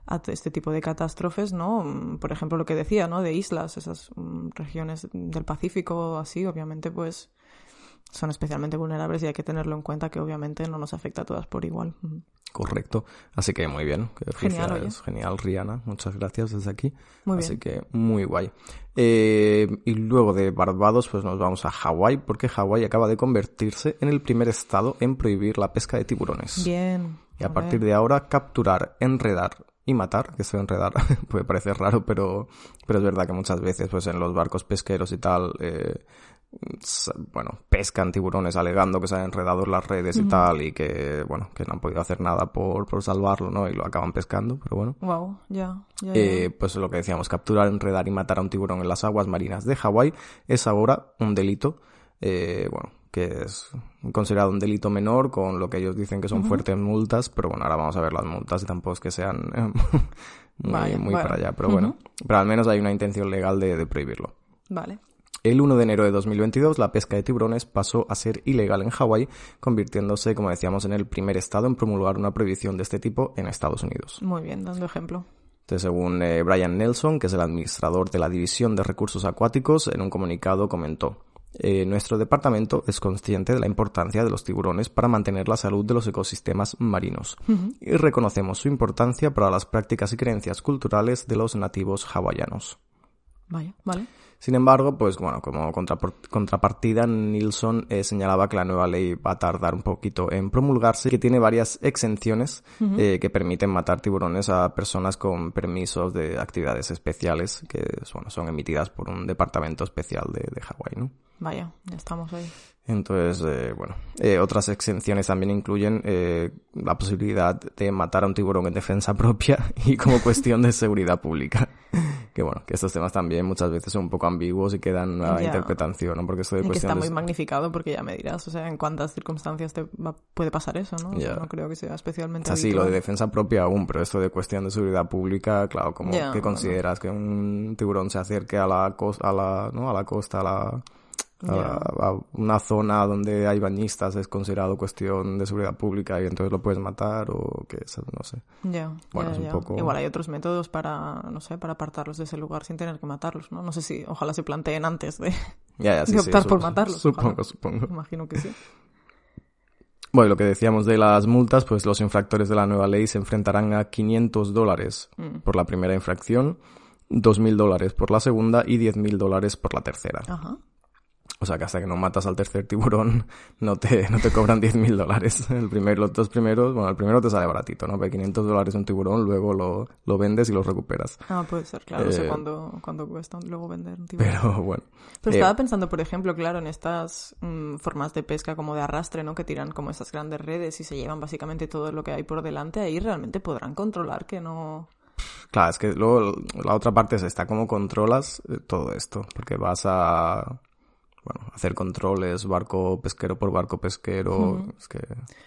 a este tipo de catástrofes, ¿no? Mm, Por ejemplo, lo que decía, ¿no? De islas, esas mm, regiones del Pacífico, así, obviamente, pues son especialmente vulnerables y hay que tenerlo en cuenta que obviamente no nos afecta a todas por igual.
Correcto. Así que muy bien.
Genial.
Genial, Rihanna. Muchas gracias desde aquí.
Muy
Así
bien.
que muy guay. Eh, y luego de Barbados, pues nos vamos a Hawái, porque Hawái acaba de convertirse en el primer estado en prohibir la pesca de tiburones.
Bien.
Y a partir de ahora, capturar, enredar y matar, que eso enredar (laughs) puede parecer raro, pero, pero es verdad que muchas veces, pues en los barcos pesqueros y tal, eh, bueno, pescan tiburones alegando que se han enredado en las redes y tal, y que, bueno, que no han podido hacer nada por, por salvarlo, ¿no? Y lo acaban pescando, pero bueno.
Wow, ya.
Eh, pues lo que decíamos, capturar, enredar y matar a un tiburón en las aguas marinas de Hawái es ahora un delito, eh, bueno, que es considerado un delito menor con lo que ellos dicen que son fuertes multas, pero bueno, ahora vamos a ver las multas y tampoco es que sean eh, (laughs) muy,
Vaya,
muy
bueno.
para allá, pero bueno, pero al menos hay una intención legal de, de prohibirlo.
Vale.
El 1 de enero de 2022, la pesca de tiburones pasó a ser ilegal en Hawái, convirtiéndose, como decíamos, en el primer estado en promulgar una prohibición de este tipo en Estados Unidos.
Muy bien, dando ejemplo.
Entonces, según eh, Brian Nelson, que es el administrador de la División de Recursos Acuáticos, en un comunicado comentó, "Eh, nuestro departamento es consciente de la importancia de los tiburones para mantener la salud de los ecosistemas marinos y reconocemos su importancia para las prácticas y creencias culturales de los nativos hawaianos.
Vaya, vale.
Sin embargo, pues bueno, como contrapartida, Nilsson eh, señalaba que la nueva ley va a tardar un poquito en promulgarse que tiene varias exenciones eh, que permiten matar tiburones a personas con permisos de actividades especiales que bueno, son emitidas por un departamento especial de, de Hawái, ¿no?
Vaya, ya estamos ahí.
Entonces, eh, bueno, eh, otras exenciones también incluyen eh, la posibilidad de matar a un tiburón en defensa (laughs) propia y como cuestión de seguridad pública. (laughs) Que bueno, que estos temas también muchas veces son un poco ambiguos y quedan a interpretación, ¿no? Porque esto de
Y que está muy magnificado porque ya me dirás, o sea, en cuántas circunstancias te va- puede pasar eso, ¿no? No creo que sea especialmente
O sea, sí, lo de defensa propia aún, pero esto de cuestión de seguridad pública, claro, como que
bueno.
consideras que un tiburón se acerque a la costa, a la, ¿no? A la costa, a la, a, una zona donde hay bañistas es considerado cuestión de seguridad pública y entonces lo puedes matar o que no sé.
Ya,
Bueno, es un poco-
Igual hay otros métodos para, no sé, para apartarlos de ese lugar sin tener que matarlos, ¿no? No sé si, ojalá se planteen antes de...
Sí,
De
sí,
optar por matarlos,
Supongo,
ojalá.
supongo.
Imagino que sí.
Bueno, lo que decíamos de las multas, pues los infractores de la nueva ley se enfrentarán a 500 dólares
Mm.
por la primera infracción, 2.000 dólares por la segunda y 10.000 dólares por la tercera.
Ajá.
O sea que hasta que no matas al tercer tiburón no te, no te cobran 10.000 dólares. El primero, los dos primeros, bueno, el primero te sale baratito, ¿no? Pero 500 dólares un tiburón, luego lo, lo vendes y lo recuperas.
Ah, puede ser, claro. No sé
Eh,
cuándo, cuándo cuesta luego vender un tiburón.
Pero bueno.
Pero
Eh,
estaba pensando, por ejemplo, claro, en estas mm, formas de pesca como de arrastre, ¿no? Que tiran como esas grandes redes y se llevan básicamente todo lo que hay por delante. Ahí realmente podrán controlar que no...
Claro, es que luego la otra parte es esta, cómo controlas eh, todo esto, porque vas a bueno, hacer controles barco pesquero por barco pesquero, es que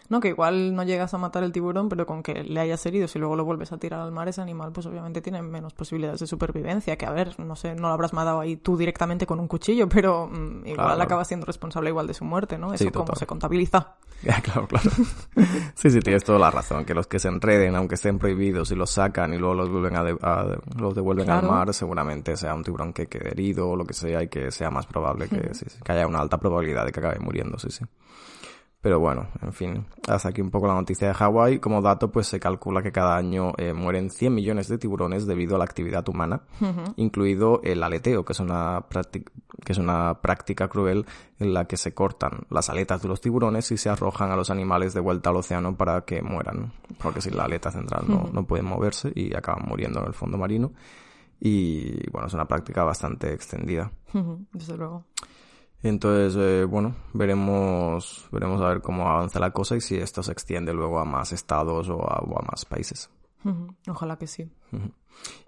No, que igual no llegas a matar el tiburón, pero con que le hayas herido, si luego lo vuelves a tirar al mar, ese animal pues obviamente tiene menos posibilidades de supervivencia, que a ver, no sé, no lo habrás matado ahí tú directamente con un cuchillo, (laughs) pero mm, igual
Claro.
acabas siendo responsable igual de su muerte, ¿no? Eso
Sí,
cómo
total.
se contabiliza. (laughs)
Ya, claro, claro. (laughs) Sí, sí, tienes toda la razón. Que los que se enreden, aunque estén prohibidos, y los sacan y luego los vuelven a, de- a- los devuelven
Claro.
al mar, seguramente sea un tiburón que quede herido o lo que sea y que sea más probable que, sí, sí, que haya una alta probabilidad de que acabe muriendo, sí, sí. Pero bueno, en fin, hasta aquí un poco la noticia de Hawái. Como dato, pues se calcula que cada año eh, mueren 100 millones de tiburones debido a la actividad humana, incluido el aleteo, que es una que es una práctica cruel en la que se cortan las aletas de los tiburones y se arrojan a los animales de vuelta al océano para que mueran, porque sin la aleta central no, no pueden moverse y acaban muriendo en el fondo marino. Y bueno, es una práctica bastante extendida.
Ujú, Desde luego.
Entonces, eh, bueno, veremos, veremos a ver cómo avanza la cosa y si esto se extiende luego a más estados o a, o a más países.
Ojalá que sí.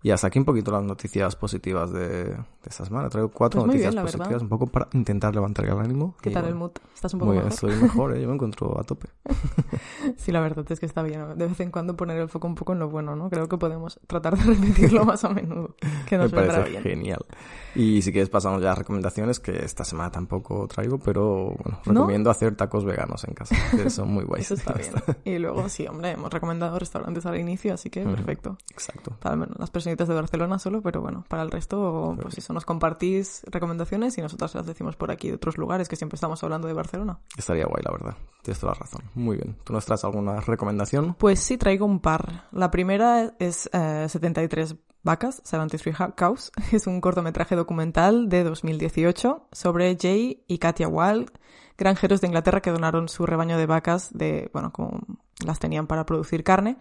Y hasta aquí un poquito las noticias positivas de, de esta semana. Traigo cuatro
Pues
noticias
bien, la verdad.
positivas, un poco para intentar levantar el ánimo.
¿Qué tal el
bueno,
mood? ¿Estás un poco
Muy
mejor?
estoy mejor, ¿eh? yo me (laughs) encuentro a tope. (laughs)
Sí, la verdad es que está bien. De vez en cuando poner el foco un poco en lo bueno, ¿no? Creo que podemos tratar de (laughs) repetirlo más a menudo. Que
Me
nos vendrá
parece
bien.
genial. Y si quieres pasamos ya a recomendaciones, que esta semana tampoco traigo, pero bueno,
¿No?
recomiendo hacer tacos veganos en casa, que son muy guays.
Eso está bien. Y luego, sí, hombre, hemos recomendado restaurantes al inicio, así que perfecto.
Exacto.
Para al menos las personitas de Barcelona solo, pero bueno, para el resto, pues eso, nos compartís recomendaciones y nosotras las decimos por aquí de otros lugares que siempre estamos hablando de Barcelona.
Estaría guay, la verdad. Tienes toda la razón. Muy bien. ¿Tú nos traes alguna recomendación?
Pues sí, traigo un par. La primera es eh, 73 vacas, 73 Ha- Cows. (laughs) Es un cortometraje documental de 2018 sobre Jay y Katia Wall, granjeros de Inglaterra que donaron su rebaño de vacas de, bueno, como las tenían para producir carne,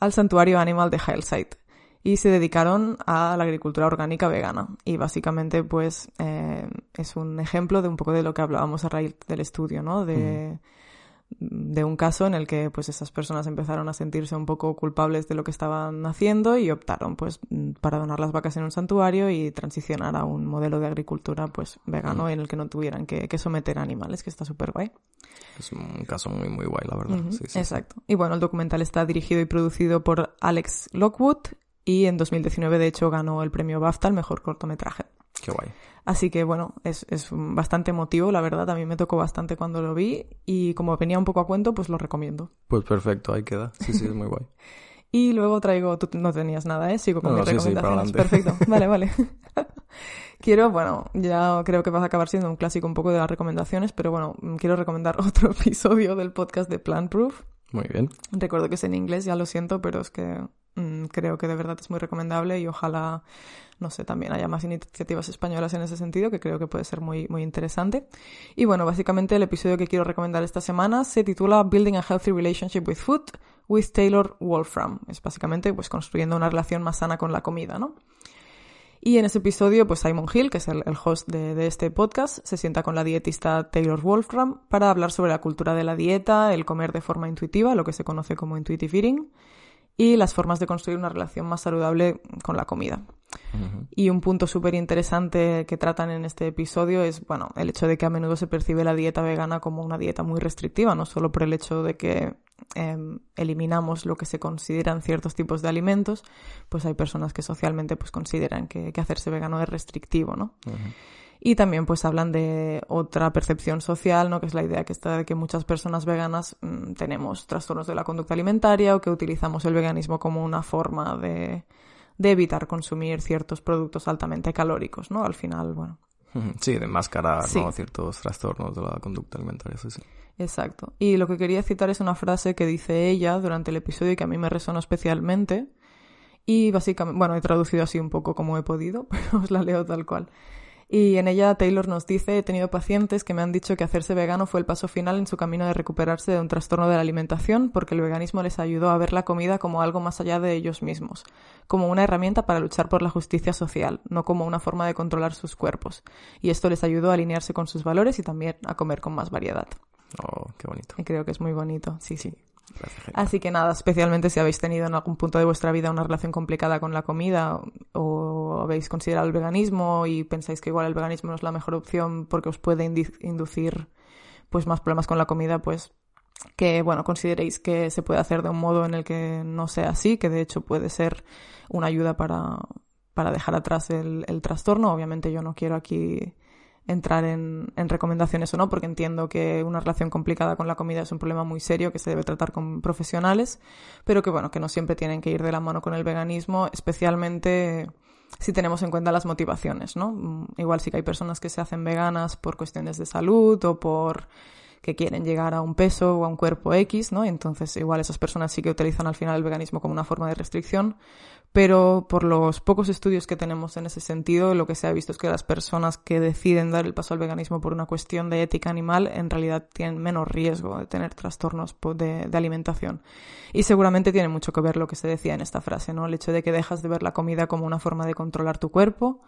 al santuario animal de Hillside. Y se dedicaron a la agricultura orgánica vegana. Y básicamente, pues, eh, es un ejemplo de un poco de lo que hablábamos a raíz del estudio, ¿no? De, de un caso en el que, pues, esas personas empezaron a sentirse un poco culpables de lo que estaban haciendo y optaron, pues, para donar las vacas en un santuario y transicionar a un modelo de agricultura, pues, vegano en el que no tuvieran que, que someter animales, que está súper guay.
Es un caso muy, muy guay, la verdad. Sí, sí.
Exacto. Y bueno, el documental está dirigido y producido por Alex Lockwood y en 2019 de hecho ganó el premio BAFTA al mejor cortometraje.
Qué guay.
Así que bueno, es, es bastante emotivo, la verdad. A mí me tocó bastante cuando lo vi y como venía un poco a cuento, pues lo recomiendo.
Pues perfecto, ahí queda. Sí, sí, es muy guay. (laughs)
Y luego traigo, tú no tenías nada, ¿eh? Sigo con
No,
mis
no, sí, sí,
recomendaciones.
adelante.
Perfecto, (laughs) vale, vale. (laughs) quiero, bueno, ya creo que vas a acabar siendo un clásico un poco de las recomendaciones, pero bueno, mm, quiero recomendar otro episodio del podcast de Plant Proof.
Muy bien.
Recuerdo que es en inglés, ya lo siento, pero es que creo que de verdad es muy recomendable y ojalá, no sé, también haya más iniciativas españolas en ese sentido, que creo que puede ser muy, muy interesante. Y bueno, básicamente el episodio que quiero recomendar esta semana se titula Building a Healthy Relationship with Food with Taylor Wolfram. Es básicamente pues construyendo una relación más sana con la comida, ¿no? Y en ese episodio, pues Simon Hill, que es el, host de este podcast, se sienta con la dietista Taylor Wolfram para hablar sobre la cultura de la dieta, el comer de forma intuitiva, lo que se conoce como intuitive eating, y las formas de construir una relación más saludable con la comida. Y un punto súper interesante que tratan en este episodio es, bueno, el hecho de que a menudo se percibe la dieta vegana como una dieta muy restrictiva, no solo por el hecho de que eh, eliminamos lo que se consideran ciertos tipos de alimentos, pues hay personas que socialmente pues consideran que, que hacerse vegano es restrictivo, ¿no? Y también pues hablan de otra percepción social, ¿no? Que es la idea que está de que muchas personas veganas mm, tenemos trastornos de la conducta alimentaria o que utilizamos el veganismo como una forma de, de evitar consumir ciertos productos altamente calóricos, ¿no? Al final, bueno. (laughs)
Sí, de máscara,
Sí.
¿no? Ciertos trastornos de la conducta alimentaria, sí, sí.
Exacto. Y lo que quería citar es una frase que dice ella durante el episodio y que a mí me resonó especialmente. Y básicamente, bueno, he traducido así un poco como he podido, (laughs) pero os la leo tal cual. Y en ella Taylor nos dice, he tenido pacientes que me han dicho que hacerse vegano fue el paso final en su camino de recuperarse de un trastorno de la alimentación porque el veganismo les ayudó a ver la comida como algo más allá de ellos mismos, como una herramienta para luchar por la justicia social, no como una forma de controlar sus cuerpos. Y esto les ayudó a alinearse con sus valores y también a comer con más variedad.
Oh, qué bonito.
Y creo que es muy bonito, sí, sí. Así que nada, especialmente si habéis tenido en algún punto de vuestra vida una relación complicada con la comida o habéis considerado el veganismo y pensáis que igual el veganismo no es la mejor opción porque os puede inducir pues más problemas con la comida, pues que bueno, consideréis que se puede hacer de un modo en el que no sea así, que de hecho puede ser una ayuda para, para dejar atrás el, el trastorno. Obviamente yo no quiero aquí entrar en, en recomendaciones o no, porque entiendo que una relación complicada con la comida es un problema muy serio que se debe tratar con profesionales, pero que bueno, que no siempre tienen que ir de la mano con el veganismo, especialmente si tenemos en cuenta las motivaciones, ¿no? Mm, Igual sí que hay personas que se hacen veganas por cuestiones de salud o por que quieren llegar a un peso o a un cuerpo X, ¿no? Entonces igual esas personas sí que utilizan al final el veganismo como una forma de restricción, pero por los pocos estudios que tenemos en ese sentido, lo que se ha visto es que las personas que deciden dar el paso al veganismo por una cuestión de ética animal en realidad tienen menos riesgo de tener trastornos de, de alimentación. Y seguramente tiene mucho que ver lo que se decía en esta frase, ¿no? El hecho de que dejas de ver la comida como una forma de controlar tu cuerpo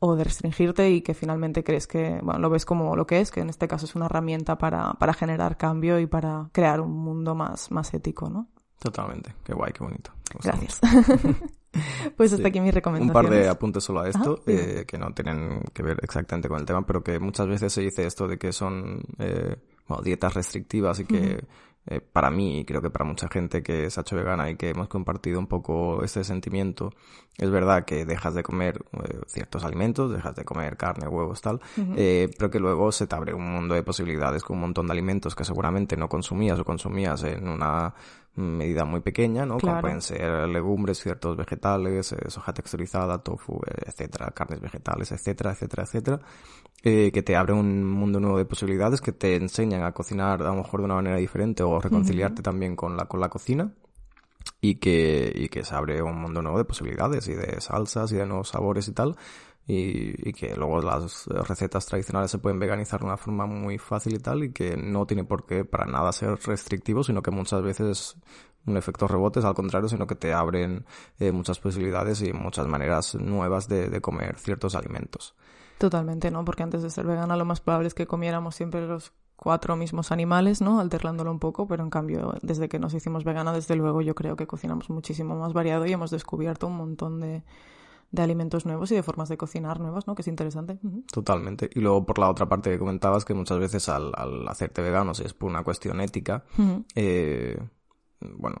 o de restringirte y que finalmente crees que, bueno, lo ves como lo que es, que en este caso es una herramienta para, para generar cambio y para crear un mundo más, más ético, ¿no?
Totalmente. Qué guay, qué bonito.
Gracias. (laughs) pues hasta
Sí.
aquí mis
Un
recomendaciones.
par de apuntes solo a esto,
Ajá, dime.
eh, que no tienen que ver exactamente con el tema, pero que muchas veces se dice esto de que son eh, bueno, dietas restrictivas y que eh, para mí, y creo que para mucha gente que se ha hecho vegana y que hemos compartido un poco este sentimiento, es verdad que dejas de comer eh, ciertos alimentos, dejas de comer carne, huevos, tal, eh, pero que luego se te abre un mundo de posibilidades con un montón de alimentos que seguramente no consumías o consumías en una medida muy pequeña, ¿no? Como
Claro.
pueden ser legumbres, ciertos vegetales, eh, soja texturizada, tofu, etcétera, carnes vegetales, etcétera, etcétera, etcétera, eh, que te abre un mundo nuevo de posibilidades, que te enseñan a cocinar a lo mejor de una manera diferente o reconciliarte también con la, con la cocina y que, y que se abre un mundo nuevo de posibilidades y de salsas y de nuevos sabores y tal. Y, y que luego las recetas tradicionales se pueden veganizar de una forma muy fácil y tal y que no tiene por qué para nada ser restrictivo, sino que muchas veces un efecto rebote, al contrario, sino que te abren eh, muchas posibilidades y muchas maneras nuevas de, de comer ciertos alimentos.
Totalmente, ¿no? Porque antes de ser vegana lo más probable es que comiéramos siempre los cuatro mismos animales, ¿no? Alternándolo un poco, pero en cambio, desde que nos hicimos vegana, desde luego yo creo que cocinamos muchísimo más variado y hemos descubierto un montón de, de alimentos nuevos y de formas de cocinar nuevas, ¿no? Que es interesante.
Totalmente. Y luego por la otra parte que comentabas que muchas veces al, al hacerte vegano, si es por una cuestión ética, eh, bueno,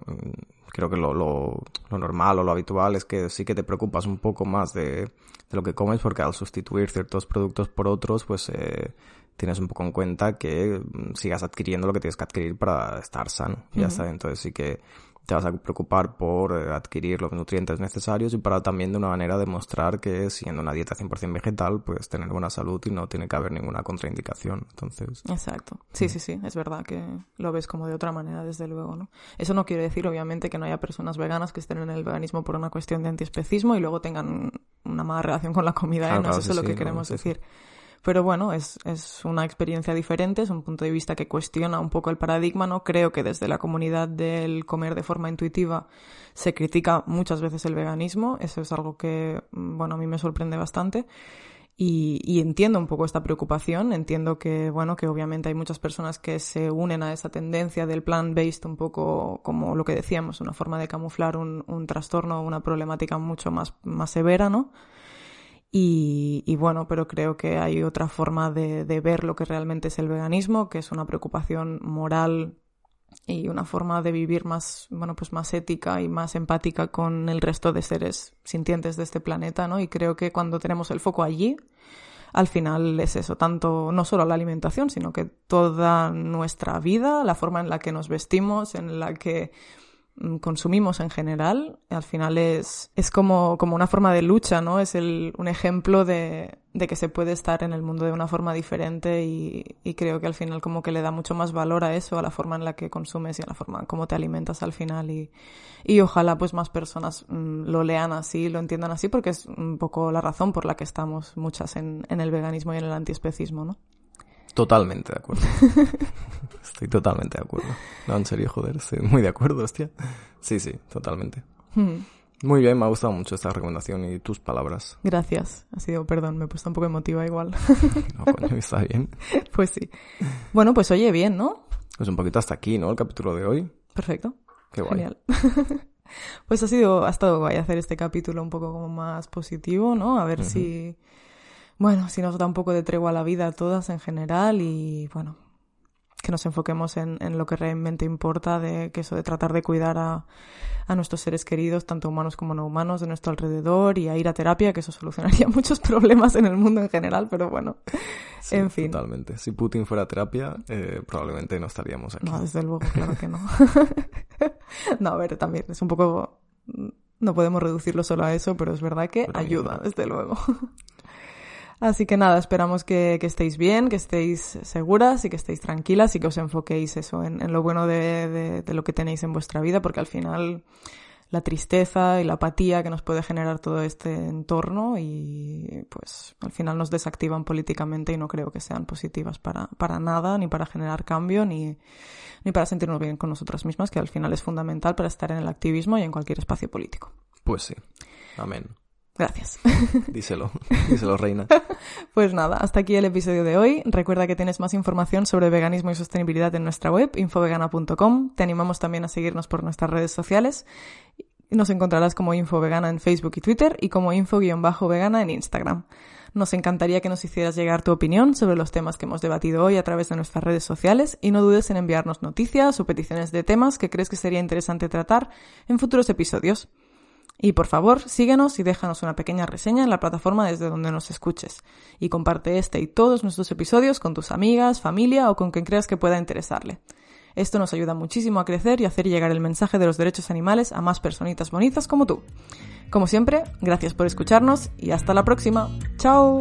creo que lo, lo, lo normal o lo habitual es que sí que te preocupas un poco más de, de lo que comes porque al sustituir ciertos productos por otros, pues eh, tienes un poco en cuenta que mm, sigas adquiriendo lo que tienes que adquirir para estar sano. Ya está. Entonces sí que te vas a preocupar por eh, adquirir los nutrientes necesarios y para también de una manera demostrar que siendo una dieta 100% vegetal, puedes tener buena salud y no tiene que haber ninguna contraindicación. Entonces,
Exacto. Sí, sí, sí, es verdad que lo ves como de otra manera, desde luego, ¿no? Eso no quiere decir, obviamente, que no haya personas veganas que estén en el veganismo por una cuestión de antiespecismo y luego tengan una mala relación con la comida, ¿eh? No
claro,
es eso
sí,
lo que
sí,
queremos
no,
decir. Pero bueno, es, es una experiencia diferente, es un punto de vista que cuestiona un poco el paradigma, ¿no? Creo que desde la comunidad del comer de forma intuitiva se critica muchas veces el veganismo, eso es algo que, mm, bueno, a mí me sorprende bastante. Y, y entiendo un poco esta preocupación, entiendo que, bueno, que obviamente hay muchas personas que se unen a esa tendencia del plant-based un poco como lo que decíamos, una forma de camuflar un, un trastorno, una problemática mucho más, más severa, ¿no? Y, bueno, pero creo que hay otra forma de, de ver lo que realmente es el veganismo, que es una preocupación moral y una forma de vivir más, bueno, pues más ética y más empática con el resto de seres sintientes de este planeta, ¿no? Y creo que cuando tenemos el foco allí, al final es eso, tanto no solo la alimentación, sino que toda nuestra vida, la forma en la que nos vestimos, en la que consumimos en general, al final es, es como, como una forma de lucha, ¿no? Es el, un ejemplo de, de que se puede estar en el mundo de una forma diferente y, creo que al final como que le da mucho más valor a eso, a la forma en la que consumes y a la forma en cómo te alimentas al final y, y ojalá pues más personas mm, lo lean así, lo entiendan así porque es un poco la razón por la que estamos muchas en, en el veganismo y en el antiespecismo, ¿no?
Totalmente de acuerdo. (laughs) Estoy totalmente de acuerdo. No, en serio, joder, estoy muy de acuerdo, hostia. Sí, sí, totalmente.
Hmm.
Muy bien, me ha gustado mucho esta recomendación y tus palabras.
Gracias. Ha sido, perdón, me he puesto un poco emotiva igual. (laughs)
No, coño, está bien. (laughs)
pues sí. Bueno, pues oye, bien, ¿no?
Pues un poquito hasta aquí, ¿no? El capítulo de hoy.
Perfecto.
Qué guay.
Genial. pues ha sido, ha estado guay hacer este capítulo un poco como más positivo, ¿no? A ver si, bueno, si nos da un poco de tregua a la vida a todas en general y, bueno, que nos enfoquemos en, en lo que realmente importa, de que eso de tratar de cuidar a, a nuestros seres queridos, tanto humanos como no humanos, de nuestro alrededor y a ir a terapia, que eso solucionaría (laughs) muchos problemas en el mundo en general, pero bueno,
Sí,
en fin.
Totalmente. Si Putin fuera terapia, eh, probablemente no estaríamos aquí.
No, desde luego, claro que no. (laughs) no, a ver, también es un poco... No podemos reducirlo solo a eso, pero es verdad que
Pero
ayuda, desde luego. Así que nada, esperamos que, estéis bien, que estéis seguras y que estéis tranquilas y que os enfoquéis eso en, en lo bueno de, de- de lo que tenéis en vuestra vida, porque al final la tristeza y la apatía que nos puede generar todo este entorno y pues al final nos desactivan políticamente y no creo que sean positivas para, para nada, ni para generar cambio, ni, ni para sentirnos bien con nosotras mismas, que al final es fundamental para estar en el activismo y en cualquier espacio político.
Pues sí. Amén.
Gracias. (laughs)
Díselo, díselo, reina. (laughs)
Pues nada, hasta aquí el episodio de hoy. Recuerda que tienes más información sobre veganismo y sostenibilidad en nuestra web, infovegana.com. Te animamos también a seguirnos por nuestras redes sociales. Nos encontrarás como Infovegana en Facebook y Twitter y como info-vegana en Instagram. Nos encantaría que nos hicieras llegar tu opinión sobre los temas que hemos debatido hoy a través de nuestras redes sociales y no dudes en enviarnos noticias o peticiones de temas que crees que sería interesante tratar en futuros episodios. Y por favor, síguenos y déjanos una pequeña reseña en la plataforma desde donde nos escuches. Y comparte este y todos nuestros episodios con tus amigas, familia o con quien creas que pueda interesarle. Esto nos ayuda muchísimo a crecer y hacer llegar el mensaje de los derechos animales a más personitas bonitas como tú. Como siempre, gracias por escucharnos y hasta la próxima. ¡Chao!